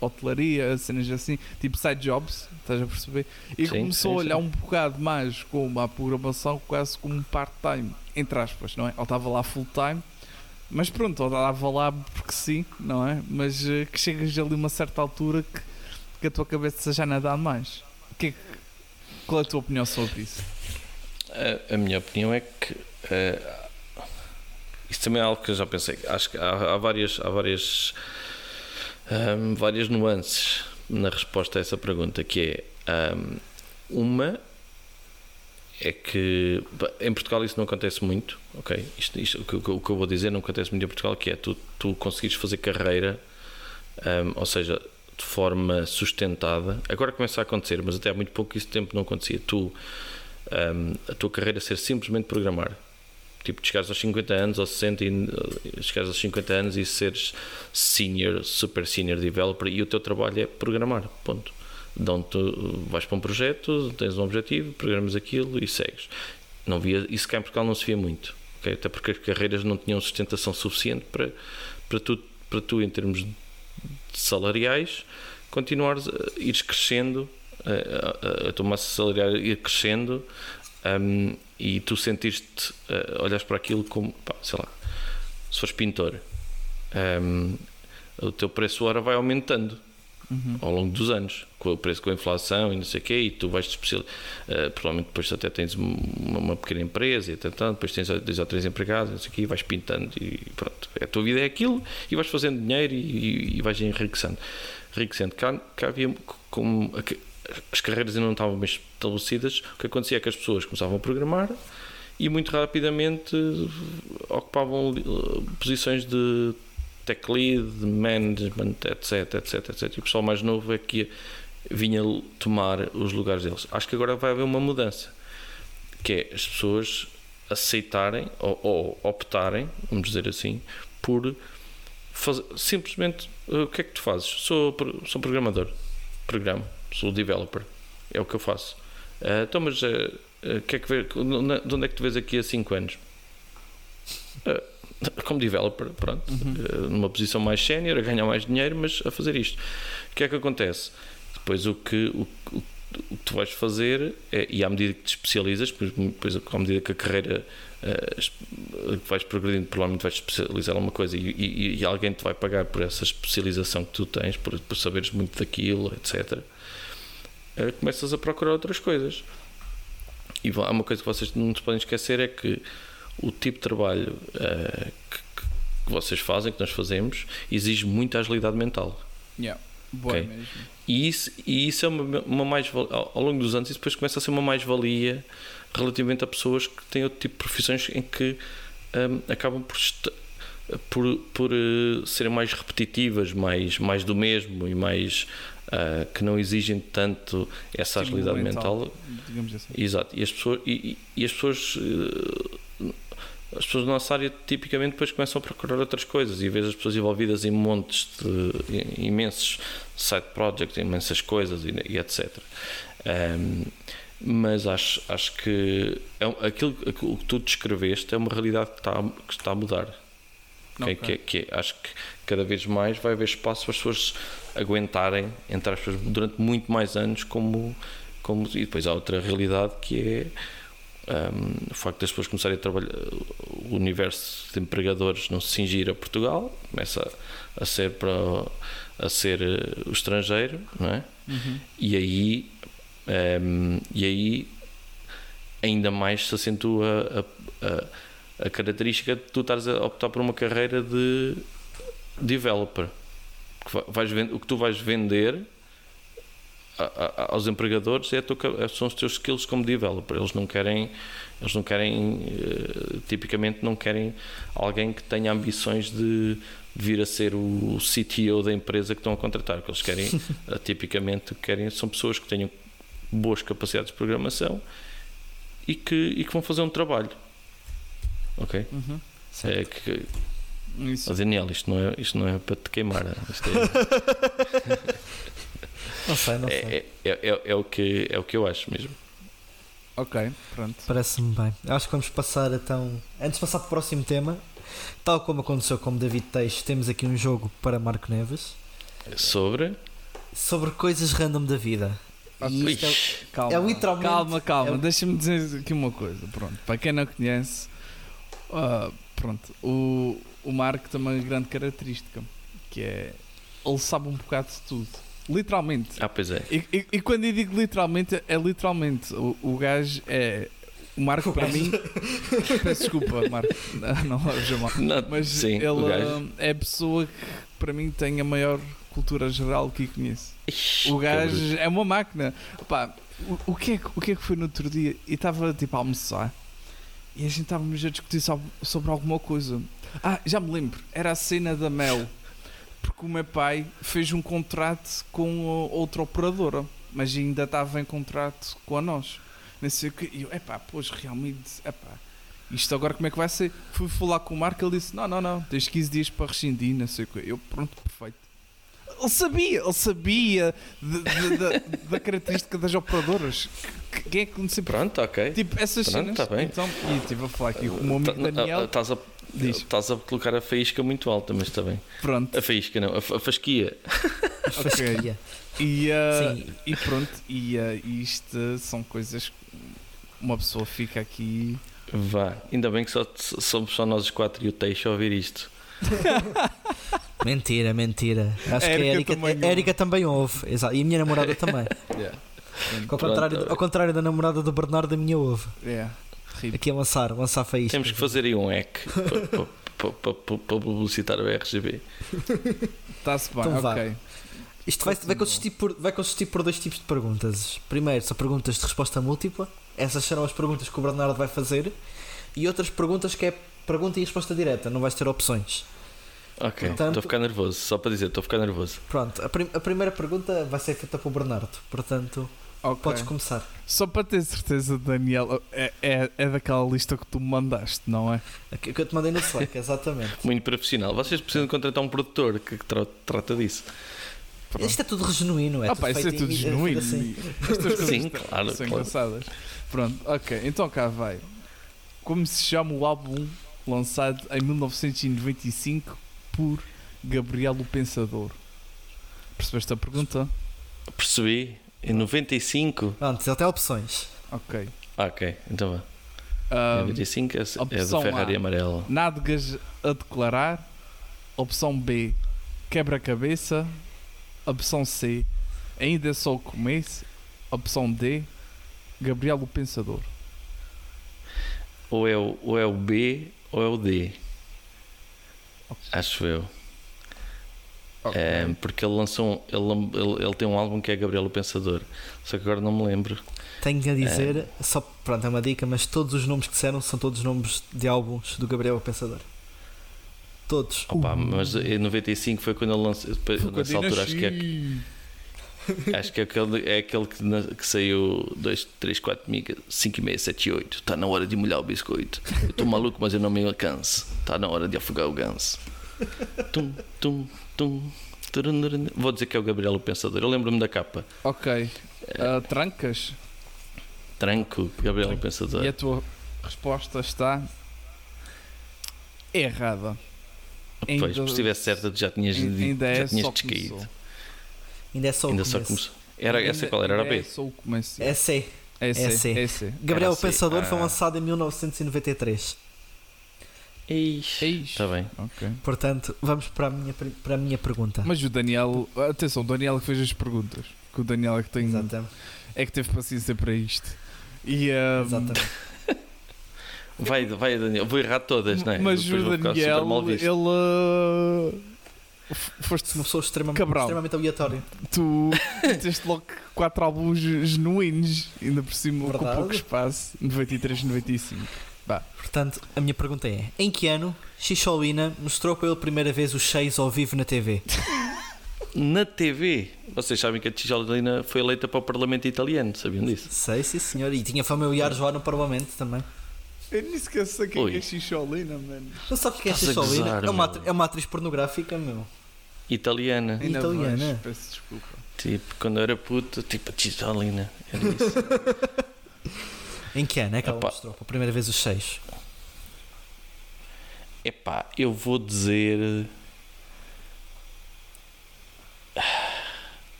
hotelaria, cenas assim, tipo side jobs, estás a perceber? E Sim, começou sim, a olhar sim. um bocado mais como a programação, quase como part-time, entre aspas, não é? Ou estava lá full-time, mas pronto, ou estava lá porque sim, não é? Mas eh, que chegas ali uma certa altura que, que a tua cabeça já não dá mais. Que é que- qual é a tua opinião sobre isso? A, a minha opinião é que eh, isso também é algo que eu já pensei. Acho que há, há várias, há várias, ahm, várias nuances na resposta a essa pergunta, que é ahm, uma é que em Portugal isso não acontece muito, ok? Isto, isto- o, que, o que eu vou dizer não acontece muito em Portugal, que é tu, tu conseguires fazer carreira, ahm, ou seja, de forma sustentada. Agora começa a acontecer, mas até há muito pouco isso tempo não acontecia. Tu a tua carreira ser simplesmente programar. Tipo, de chegares aos 50 anos ou 60 e uh, chegares aos 50 anos e seres senior, super senior developer e o teu trabalho é programar. Ponto. Dão-te, uh, vais para um projeto, tens um objetivo, programas aquilo e segues. Não via, isso cá em Portugal não se via muito. ok? Até porque as carreiras não tinham sustentação suficiente para, para, tu, para tu, em termos salariais, continuares a ires crescendo a, a, a tua massa salarial ir crescendo um, e tu sentiste, uh, olhas para aquilo como, pá, sei lá, se fores pintor, um, o teu preço hora vai aumentando Uhum. ao longo dos anos, com o preço, com a inflação e não sei o quê, e tu vais te especial, uh, provavelmente depois até tens uma, uma pequena empresa e tanto, depois tens dois ou três empregados, não sei o quê, e vais pintando e pronto, a tua vida é aquilo e vais fazendo dinheiro e, e, e vais enriquecendo. enriquecendo. Cá, cá havia como as carreiras ainda não estavam bem estabelecidas, o que acontecia é que as pessoas começavam a programar e muito rapidamente ocupavam uh, posições de tech lead, management, etc, etc, etc. E o pessoal mais novo é que vinha tomar os lugares deles. Acho que agora vai haver uma mudança, que é as pessoas aceitarem ou, ou optarem, vamos dizer assim, por fazer, simplesmente uh, o que é que tu fazes? Sou, sou programador, programa, sou developer, é o que eu faço. Uh, então, mas uh, uh, que é que vê, de onde é que tu vês aqui a 5 anos? Como developer, pronto, Uhum. numa posição mais sénior, a ganhar mais dinheiro, mas a fazer isto. O que é que acontece? Depois o que, o, o, o que tu vais fazer é, e à medida que te especializas, depois, depois à medida que a carreira uh, vais progredindo, provavelmente vais especializar alguma coisa e, e, e, alguém te vai pagar por essa especialização que tu tens, por, por saberes muito daquilo, etc. Uh, começas a procurar outras coisas. E há uma coisa que vocês não se podem esquecer é que o tipo de trabalho uh, que, que, vocês fazem, que nós fazemos, exige muita agilidade mental. Yeah. Boa Okay. mesmo. E isso, e isso é uma, uma mais ao, ao longo dos anos, isso depois começa a ser uma mais-valia relativamente a pessoas que têm outro tipo de profissões em que um, acabam por, por, por uh, serem mais repetitivas, mais, mais do mesmo e mais uh, que não exigem tanto essa Estímulo agilidade mental. Digamos assim. Exato. E as pessoas, e, e- as pessoas uh, as pessoas da nossa área tipicamente depois começam a procurar outras coisas e vês as pessoas envolvidas em montes de imensos side projects, imensas coisas e, e etc. Um, mas acho, acho que é, aquilo, aquilo que tu descreveste é uma realidade que está, que está a mudar. Ok? Ok. Que, que acho que cada vez mais vai haver espaço para as pessoas aguentarem, entre aspas, durante muito mais anos como, como e depois há outra realidade que é um, o facto das pessoas começarem a trabalhar o universo de empregadores não se cingir a Portugal começa a, a ser para a ser eh, o estrangeiro não é Uhum. e aí um, e aí ainda mais se acentua a, a, a característica de tu estares a optar por uma carreira de developer. Que va- vais vend- o que tu vais vender a- a- aos empregadores é a tua ca- são os teus skills como developer. Eles não querem eles não querem eh, tipicamente não querem alguém que tenha ambições de vir a ser o CTO da empresa que estão a contratar. O que eles querem <laughs> eh, tipicamente querem são pessoas que tenham boas capacidades de programação e que, e que vão fazer um trabalho ok Uhum. é que Isso. Ó Daniel, isto não, é, isto não é para te queimar. Isto é, <laughs> Não sei, não sei. é, é, é, é o que, é o que eu acho mesmo. Ok, pronto. Parece-me bem. Acho que vamos passar então. Antes de passar para o próximo tema, Tal como aconteceu com David Teixeira, temos aqui um jogo para Marco Neves Sobre. sobre coisas random da vida. Isto é- Calma, É literalmente- calma, calma. é- Deixa-me dizer aqui uma coisa. Pronto, para quem não conhece, ah, pronto, o, o Marco tem uma grande característica que é ele sabe um bocado de tudo. Literalmente. Ah, pois é. E, e- e quando eu digo literalmente, é literalmente. O, o gajo é. O Marco, para mim. <laughs> Peço desculpa, Marco. Não, não. Não, Mas sim, ele o gajo. ah, é a pessoa que, para mim, tem a maior cultura geral que eu conheço. Ixi, O gajo é uma máquina. Pá, o, o, que é, que- o que é que foi no outro dia? E estava tipo a almoçar e a gente estávamos a discutir sobre, alguma coisa. Ah, já me lembro. Era a cena da Mel. Porque o meu pai fez um contrato com outra operadora, mas ainda estava em contrato com a nós. Não sei o que. E eu, epá, pois realmente, epá, isto agora como é que vai ser? Fui falar com o Marco, ele disse: Não, não, não, tens 15 dias para rescindir, não sei o que. Eu, pronto, perfeito. Ele sabia, ele sabia de- de- da- da característica das operadoras. Que- Quem é que não sempre. Pronto, ok. Tipo, essas Pronto, cenas. tá bem. Então, e estive a falar aqui com o meu amigo Tá- Daniel. Estás a, estás a colocar a faísca muito alta, mas está bem. Pronto, A faísca não, a, a fasquia. A fasquia. e, Sim. e pronto, e ah, isto são coisas que uma pessoa fica aqui. Vá, ainda bem que só, somos só nós os quatro e o Teixo a ouvir isto. <laughs> Mentira, mentira. Acho A que a Érica Erika, também a Érica também ouve. Exato. E a minha namorada também. <laughs> Ao contrário, ao contrário da namorada do Bernardo, a minha ouve. É, horrível. Aqui a lançar, lançar faísca. Temos que fazer aí um hack para, para, para, para publicitar o RGB. Está-se bem, Então ok. Isto vai, vai, consistir por, vai consistir por dois tipos de perguntas. Primeiro, são perguntas de resposta múltipla. Essas serão as perguntas que o Bernardo vai fazer. E outras perguntas que é pergunta e resposta direta, não vais ter opções. Ok, Portanto- estou a ficar nervoso. Só para dizer, estou a ficar nervoso. Pronto, a, prim- a primeira pergunta vai ser feita pelo Bernardo. Portanto, ok. podes começar. Só para ter certeza, Daniel, é, é, é daquela lista que tu me mandaste, não é? A que que eu te mandei no Slack, exatamente. <laughs> Muito profissional. Vocês precisam contratar um produtor que tra- trata disso. Pronto. Isto é tudo genuíno, é Ah, tudo pá, isso é tudo genuíno. assim. Sim, claro, são claro. engraçadas. Pronto, ok, então cá vai. Como se chama o álbum lançado em 1995 por Gabriel o Pensador? Percebeste a pergunta? Percebi. Em 95. Pronto, ele tem opções. Ok. Ah, ok, então vá. Ah, 95 é, é do Ferrari A. amarelo. nádegas a declarar. Opção B, quebra-cabeça. Opção C, ainda é só o começo. Opção D, Gabriel o Pensador. Ou é, o, ou é o B ou é o D. Acho eu. Ok. É, porque ele lançou um, ele, ele, ele tem um álbum que é Gabriel o Pensador. Só que agora não me lembro. Tenho a dizer, só pronto, é uma dica, mas todos os nomes que disseram são todos nomes de álbuns do Gabriel o Pensador. Todos. Opa, mas em 95 foi quando ele lançou. Nessa altura acho que é. <laughs> acho que é aquele, é aquele que, na- que saiu 2, 3, 4, 5 e meia, 7 e 8. Está na hora de molhar o biscoito. Eu estou maluco, mas eu não me alcanço. Está na hora de afogar o ganso. Tum, tum, tum. Vou dizer que é o Gabriel o Pensador. Eu lembro-me da capa. Ok. Ah, trancas. Tranco, Gabriel o Pensador. E a tua resposta está errada. Pois, ainda- se estivesse certa, já tinhas, Ainda é já tinhas só descaído. começou. Ainda é só o Ainda só começo. começou. Era, Ainda- essa qual era? Era B? É só o começo. É C. É C. É C. É C. Gabriel C. Pensador foi Ah. lançado em 1993. Ixi. Eish. Está Tá bem. Ok. Portanto, vamos para a minha, para a minha pergunta. Mas o Daniel, atenção, o Daniel que fez as perguntas. Que o Daniel é que tem. Exatamente. É que teve paciência para isto. E, ah, Exatamente. Vai, vai, Daniel. Vou errar todas, não é? Mas Depois o Daniel, ele. Foste Uma pessoa extremamente, extremamente aleatória. tu <laughs> meteste logo quatro álbuns genuínos, ainda por cima com Verdade. pouco espaço, 93, 95. Portanto, a minha pergunta é: em que ano Xixolina mostrou pela primeira vez os seis ao vivo na TV? <laughs> Na TV, vocês sabem que a Tijolina foi eleita para o Parlamento Italiano, sabiam disso? Sei, sim, senhor. E tinha familiares lá no Parlamento também. Eu nem sequer sei quem Oi. é Xixolina, mano. Não sabe o que é Xixolina? É uma, é uma atriz pornográfica, meu. Italiana. Ainda Italiana. vais, peço desculpa. Tipo, quando eu era puto, tipo a Tijolina. Era isso. <laughs> Em que ano é que ela Epá. mostrou pela primeira vez os seis? Epá, eu vou dizer.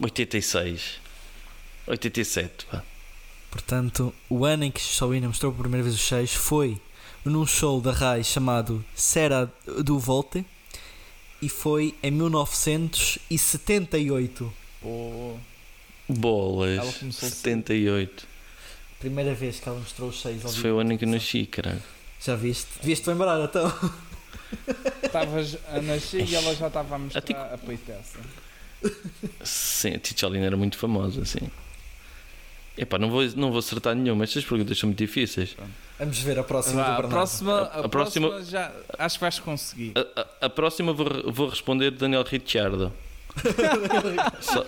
86. 87, pá. Portanto, o ano em que Shaolin mostrou pela primeira vez os seis foi num show da RAI chamado Serra do Volte e foi em 1978. Pô, Bolas. Ela começou 78. Primeira vez que ela mostrou os seis ao Isso vivo. foi o ano em que eu nasci, caralho. Já viste? Devias-te lembrar então. <laughs> estavas a nascer e ela já estava a mostrar ti- a peitaça. Sim, a Ticholina era muito famosa, assim. Epá, não vou, não vou acertar nenhuma. Estas perguntas são muito difíceis. Vamos ver a próxima Vá, do a próxima, a, A próxima, próxima- já acho que vais conseguir. A, a- a próxima vou, vou responder Daniel Ricciardo. <laughs> Só-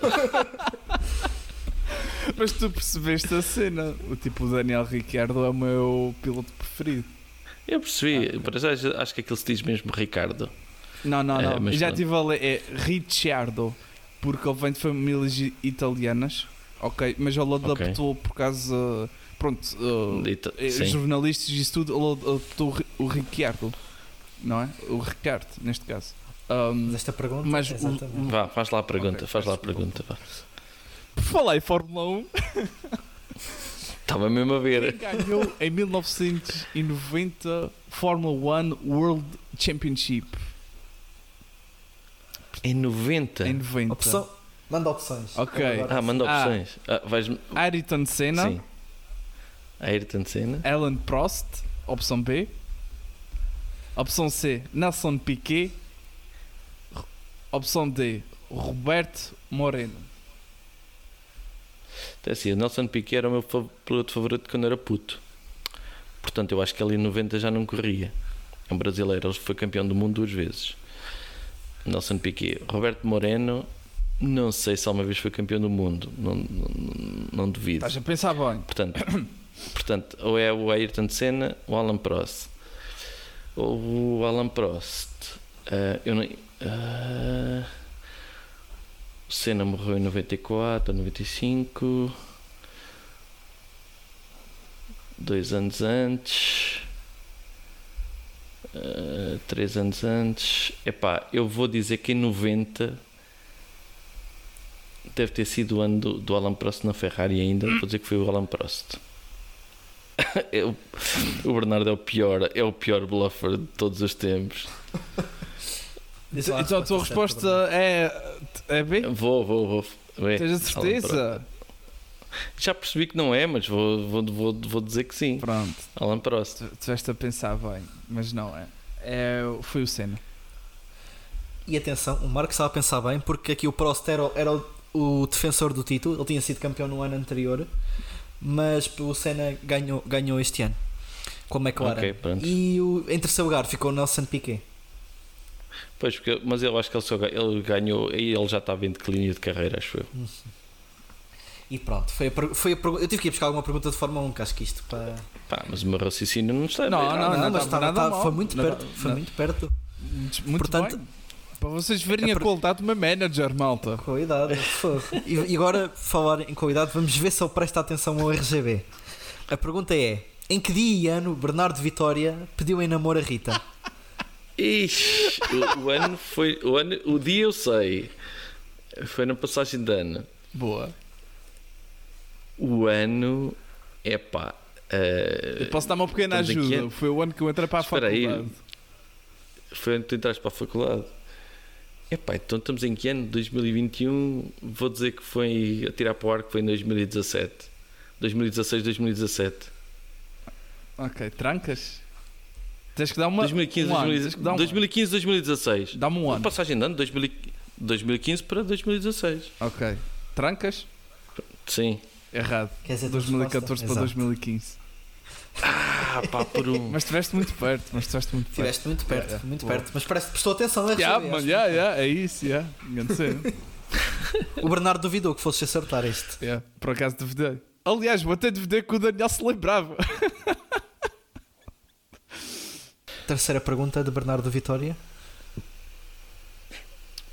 Mas tu percebeste a cena. O tipo o Daniel Ricciardo é o meu piloto preferido. eu percebi, para já acho que aquilo se diz mesmo Ricardo. Não, não, É, não. mas Já estive a ler. É Ricciardo. Porque ele vem de famílias italianas. Ok. Mas ele adaptou por causa. Pronto. uh, jornalistas e isso tudo. Ele adaptou o Ri- o Ricciardo. Não é? O Ricardo, neste caso. Um, Mas esta pergunta, Mas o-. Vá, faz lá a pergunta, Ok, faz lá a pergunta. vá. por falar em Fórmula <laughs> 1. Estava mesmo a ver. ganhou em 1990 Fórmula 1 World Championship. Em 90? Em 90. Manda opções. Ok. Ah, manda Ah. opções. Ah, vais... Ayrton Senna, Sim. Ayrton Senna. Alan Prost, opção B. Opção C, Nelson Piquet. Opção D, Roberto Moreno. Até assim, o Nelson Piquet era o meu piloto favorito quando era puto. Portanto, eu acho que ali em 90 já não corria. É um brasileiro, ele foi campeão do mundo duas vezes. Nelson Piquet. Roberto Moreno, não sei se alguma vez foi campeão do mundo. Não, não, não duvido. Estás a pensar bem. Portanto, <coughs> portanto, ou é o Ayrton Senna ou o Alan Prost. Ou o Alan Prost. Ah, eu não. ah, o Senna morreu em 94 ou 95. Dois anos antes. ah, três anos antes. Epá, eu vou dizer que em 90 deve ter sido o ano do, do Alan Prost na Ferrari ainda. Vou dizer que foi o Alan Prost. <laughs> Eu- o Bernardo é o pior, é o pior bluffer de todos os tempos. Lá Então a tua resposta é, é B? Vou, vou, vou. Bem, Tens a certeza? Já percebi que não é, mas vou, vou, vou, vou dizer que sim. Pronto, Alan Prost. tu estiveste a pensar bem, mas não é. é foi o Senna. E atenção, o Marcos estava a pensar bem, porque aqui o Prost era, o- era o, o defensor do título, ele tinha sido campeão no ano anterior, mas o Senna ganhou, ganhou este ano com a McLaren. Ok, pronto. e o, em terceiro lugar ficou o Nelson Piquet. Pois, porque, mas eu acho que ele, só, ele ganhou e ele já estava em declínio de carreira, acho eu. E pronto, foi a, foi a eu tive que ir buscar alguma pergunta de Fórmula 1, que acho que isto para. Pá, mas o meu raciocínio não está Não, bem. não, não, mas estava estava- nada mal. foi muito Não, perto. não, Foi não. muito perto. Muito, muito Portanto- bem. Para vocês verem É a qualidade de uma manager, malta. Qualidade. fogo. e, e agora, falar em qualidade, vamos ver se ele presta atenção ao RGB. A pergunta é: em que dia e ano Bernardo Vitória pediu em namoro a Rita? Ixi, o, o ano foi. O, ano, o dia eu sei. Foi na passagem de ano. Boa. O ano. É pá. Eu posso dar uma pequena ajuda. Foi o ano que eu entrei para a Espera aí. faculdade. foi onde tu entraste para a faculdade. Epá, então estamos em que ano? 2021. Vou dizer que foi a tirar para o ar que foi em 2017. 2016, 2017. Ok, trancas? Tens que dar uma. 2015, um ano. 2015, Tens que dar um 2015, 2016. ano. Dá-me um ano. Passagem de ano, 2000 2015 para 2016. Ok. Trancas? Sim. Errado. Quer dizer, 2014 para Exato. 2015. Ah, pá, por um. Mas estiveste muito perto. Mas estiveste muito perto. Estiveste muito perto, Yeah, yeah. muito Boa. perto. Mas parece que prestou atenção RGB. Yeah, man, yeah, yeah, é isso, yeah. <laughs> O Bernardo duvidou que fosse acertar este. Yeah, Por acaso duvidei. Aliás, vou até duvidei que o Daniel se lembrava. <laughs> Terceira pergunta de Bernardo Vitória.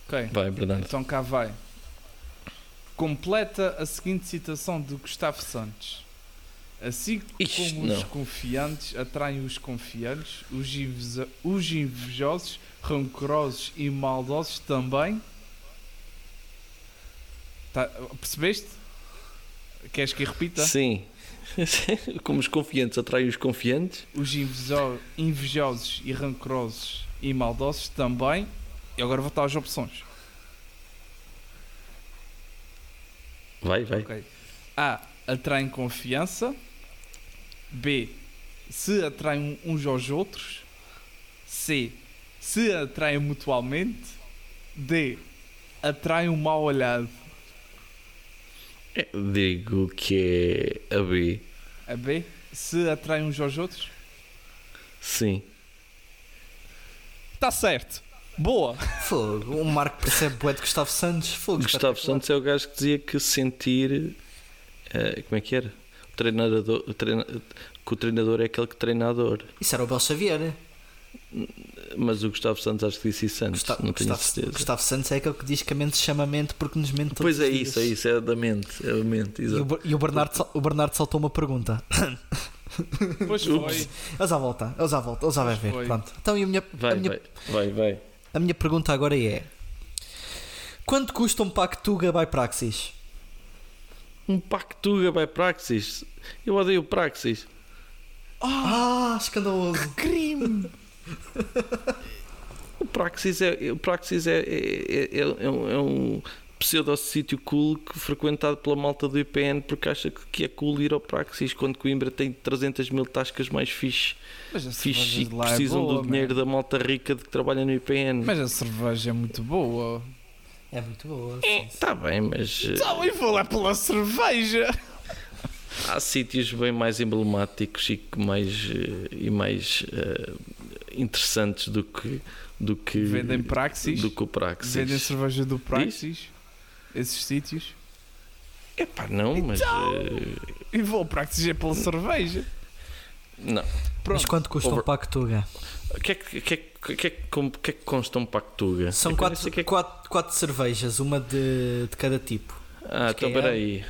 Ok. Vai, Bernardo. Então cá vai. Completa a seguinte citação de Gustavo Santos. Assim Ixi, como os não. confiantes atraem os confiantes, os, inveja- os invejosos, rancorosos e maldosos também. Tá- percebeste? Queres que repita? Sim. <laughs> Como os confiantes atraem os confiantes. Os invejo- invejosos e rancorosos e maldosos também. E agora vou estar as opções. Vai, vai. Ok. A. Atraem confiança. B. Se atraem uns aos outros. C. Se atraem mutualmente. D. Atraem um mal olhado. Eu Digo que é a B. A B. Se atraem uns aos outros. Sim. Está certo. Boa. Fogo, o Marco percebe bué de Gustavo Santos. Fogo, Gustavo. Santos é o gajo que dizia que sentir. eh, como é que era? O treinador, treina- que o treinador é aquele que treinador. Isso era o Bel Xavier. Mas o Gustavo Santos acho que disse isso antes. Gustavo, não tenho Gustavo, certeza. Gustavo Santos é aquele que diz que a mente chama a mente porque nos mente todos Pois é os dias. isso, é isso, é da mente. É a mente, E o, e o Bernardo, o Bernardo saltou uma pergunta. Pois foi. Eles já volta, eles já voltam, eles já vai ver. foi. Pronto. Então e a minha, a, Vai, minha, vai, vai, vai. a minha pergunta agora é: Quanto custa um Pactuga by Praxis? Um Pactuga by Praxis. Eu odeio Praxis. Ah, escandaloso. Crime. <laughs> O Praxis é, o Praxis é, é, é, é um, é um pseudo-sítio cool que frequentado pela malta do IPN porque acha que, que é cool ir ao Praxis quando Coimbra tem 300 mil tascas mais fixe, Mas a fixe cerveja e de que lá é precisam boa, do dinheiro man. da malta rica de que trabalha no IPN. Mas a cerveja é muito boa. É muito boa. Está bem, mas eh, Então eu vou lá pela cerveja. há sítios bem mais emblemáticos e mais, eh, e mais eh, interessantes do que, do que Vendem Praxis. do que o Praxis. Vendem cerveja do Praxis. Esses sítios. Epá, não, mas Então. eh, E vou Praxis é pela cerveja. não. Mas Pronto. quanto custa um Over- Pactuga? O que é que, que, é que, é que, é que consta um Pactuga? São É quatro, que é quatro, quatro cervejas, uma de, de cada tipo. Ah, então é- peraí.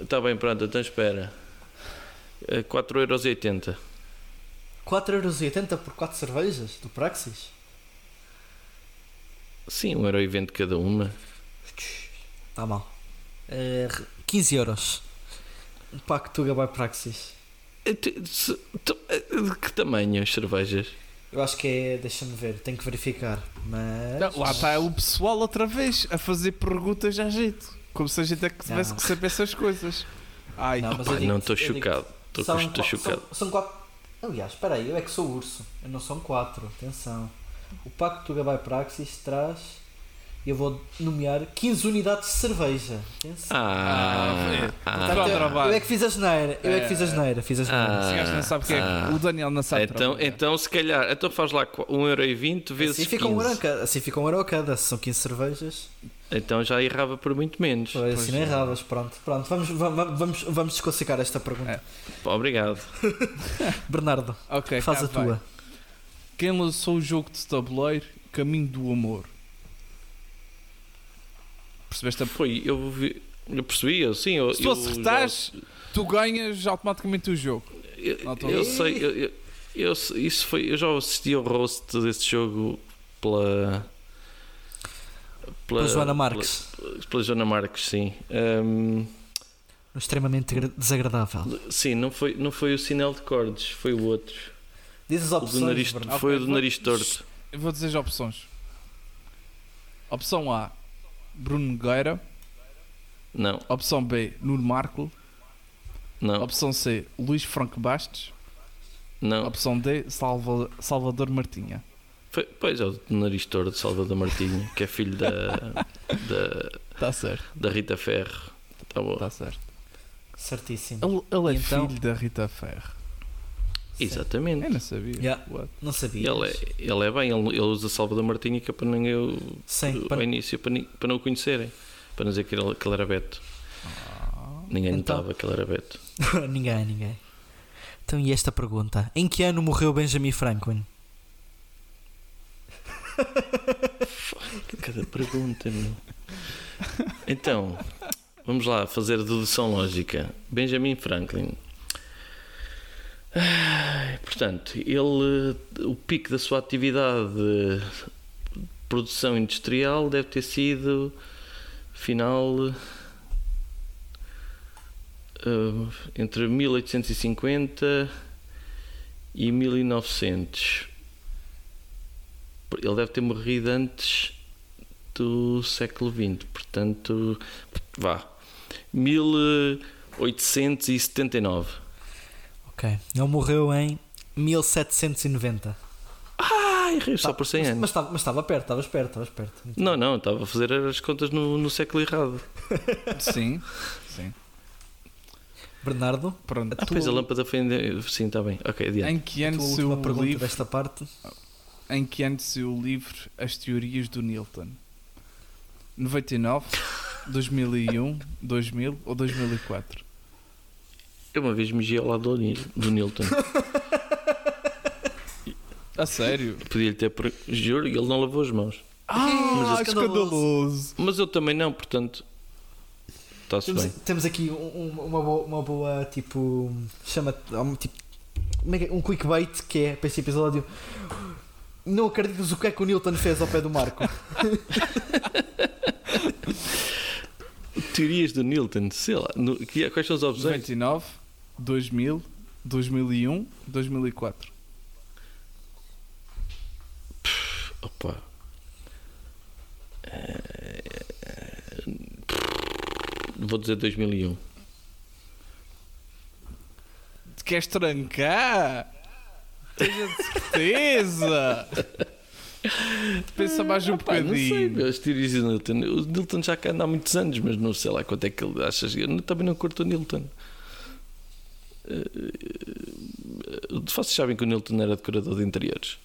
Está bem, pronto, então espera. Eh, 4,80€. 4,80€ por 4 cervejas do Praxis? Sim, 1,20€ cada uma. Está Tá mal. Eh, 15 euros. Um Pactuga by Praxis. Eh, eh, De que tamanho as cervejas? Eu acho que é. Deixa-me ver, tenho que verificar. Mas. Não, Lá está o pessoal outra vez a fazer perguntas a jeito. Como se a gente é que tivesse Não. que saber essas coisas. Ai, Não, digo- não estou chocado. Estou estou chocado. São, são quatro. Aliás, espera aí, eu é que sou urso. Eu não são quatro, atenção. O Pactuga by Praxis traz. Eu vou nomear 15 unidades de cerveja. Ah, Ah, ah, Portanto, ao eu, é que fiz a geneira. Eu é, que fiz a É. geneira. Fiz a geneira. Ah. não sabe o que é. ah. O Daniel não sabe. então, então, se calhar, então faz lá 1,20€ vezes assim, fica um 15. euro a cada, assim fica um euro a cada. Se são 15 cervejas. Então já errava por muito menos. Pois, Pois assim não é. erravas. Pronto, pronto. Vamos, vamos, vamos, vamos desclassificar esta pergunta. É. Obrigado. <laughs> Bernardo, Ok, faz cá a vai. tua. Quem lançou o jogo de tabuleiro Caminho do Amor? Percebeste Foi, eu, vi, eu percebi, eu sim. Eu, Se tu acertares, tu ganhas automaticamente o jogo. Eu, eu sei, eu, eu, eu- isso foi, eu já assisti ao roast desse jogo pela. Pela Joana Marques. Pela, pela Joana Marques, sim. Ahm, Extremamente desagradável. sim, não foi, não foi o sinal de cordes, foi o outro. Diz as O opções. do nariz, foi Ok, o do nariz torto. Eu vou dizer as opções. Opção A, Bruno Nogueira. Não, Opção B, Nuno Marco. não, Opção C, Luís Franco Bastos. não. Opção D, Salva- Salvador Martinha. Foi, pois é o nariz torto de Salvador Martinho, que é filho da, da, Está certo, da Rita Ferro. Tá bom. está certo. Certíssimo. Ele, ele é então? filho da Rita Ferro. Exatamente. Eu não sabia. Yeah. Não sabia. Ele é, ele é bem, ele, ele usa Salvador Martinho que é para ninguém o- Sim, para- início, para, para não o conhecerem. Para não dizer que ele, que ele era Beto. Ninguém Então. notava que ele era Beto. <laughs> ninguém, ninguém. Então, e esta pergunta? Em que ano morreu Benjamin Franklin? <laughs> Cada pergunta, meu. Então, vamos lá fazer a dedução lógica. Benjamin Franklin Portanto, ele, o pico da sua atividade de produção industrial deve ter sido final eh, entre 1850 e 1900. Ele deve ter morrido antes do século XX, portanto, vá, 1879. Ok. Ele morreu em 1790. Ah, errei só Tá, por 100 mas, anos. Mas estava, mas estava perto, estavas perto, perto. Não, não, estava a fazer as contas no, no século errado. <laughs> Sim, sim. Bernardo, Pronto. Ah, tua, pois a lâmpada foi. Sim, está bem. Ok, adiante. Em que ano última o pergunta livro? desta parte. Em que ano saiu o livro As Teorias do Newton? 99, 2001, 2000 ou 2004? Eu uma vez mijei ao lado do, Nil- do Newton. <laughs> A sério? Podia-lhe ter. per- Juro, ele não lavou as mãos. Ah, é escandaloso. escandaloso. Mas eu também não, portanto. Está-se Temos, bem. temos aqui um- um- uma, boa, uma boa, tipo. Chama um, tipo, é que é? um clickbait que é para este episódio. Não acreditas o que é que o Newton fez ao pé do Marco. <laughs> Teorias do Newton, sei lá. no- que- quais são as opções? 99, 2000, 2001, 2004. Opa. Eh, Vou dizer 2001. Te queres trancar? Tenha certeza! Pensa mais um Pá, não sei, bocadinho. meu, as teorias do Newton. O Newton já cá anda há muitos anos, mas não sei lá quanto é que ele achas. Eu também não curto o Newton. Eh, Vocês sabem que o Newton era decorador de interiores?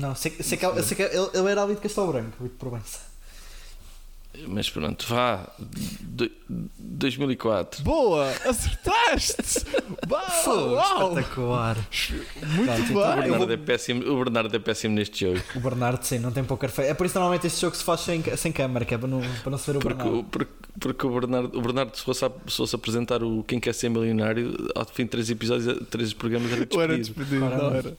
Não, sei, sei que, ele- sei que ele, ele era ali de Castelo Branco, de Provença. Mas pronto, vá. Do- 2004. Boa! Acertaste! <laughs> Uau! uau. Espetacular. Muito Pronto, O bem! eu Bernardo, vou- é péssimo, o Bernardo é péssimo neste jogo. O Bernardo, sim, não tem poker face. É por isso que normalmente este jogo se faz sem, sem câmara, que é para não, para não se ver o Porque, Bernardo. o- porque, porque o Bernardo, o Bernardo se, fosse, a- se fosse apresentar o Quem Quer Ser Milionário, ao fim de três episódios, três programas era Ou era despedido. despedido, não era?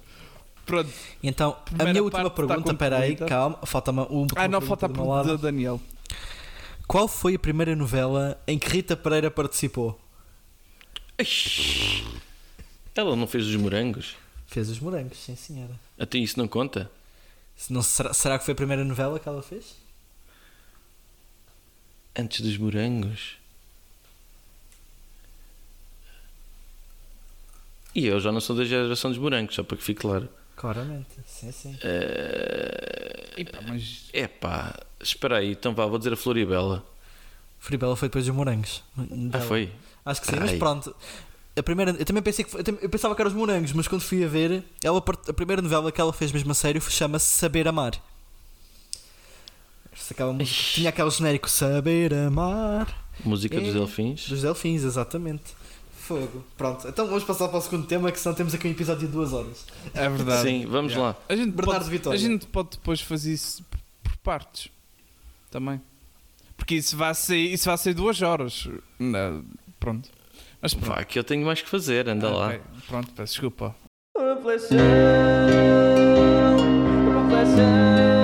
Pronto. Então, a minha última pergunta, espera aí, concluída. calma, falta-me uma última Ah, não, falta a do pergunta lado. da Daniel. Qual foi a primeira novela em que Rita Pereira participou? Ela não fez os morangos? Fez os morangos, sim senhora. Até isso não conta? Se Não, será, será que foi a primeira novela que ela fez? Antes dos morangos? E eu já não sou da geração dos morangos, só para que fique claro. Claramente, sim, sim. É Epá, mas pá, espera aí, então vá, vou dizer a Floribela. Fribela foi depois dos morangos. Ah, Novela. foi? Acho que sim, mas pronto. A primeira, eu também pensei que eu também- eu pensava que eram os morangos, mas quando fui a ver, ela, a primeira novela que ela fez mesmo a sério chama-se Saber Amar. Aquela música, tinha aquele genérico Saber Amar Música dos É. Delfins. dos Delfins, exatamente. Fogo. Pronto, então vamos passar para o segundo tema, que senão temos aqui um episódio de duas horas. é verdade. Sim, vamos Yeah. lá. A gente, Bernardo pode, Vitória. a gente pode depois fazer isso por partes. Também. Porque isso vai ser, isso vai ser duas horas. Não, pronto. Mas pronto. Vá, que eu tenho mais que fazer, anda Ah, lá. ok. Pronto, peço desculpa. Reflexão, reflexão.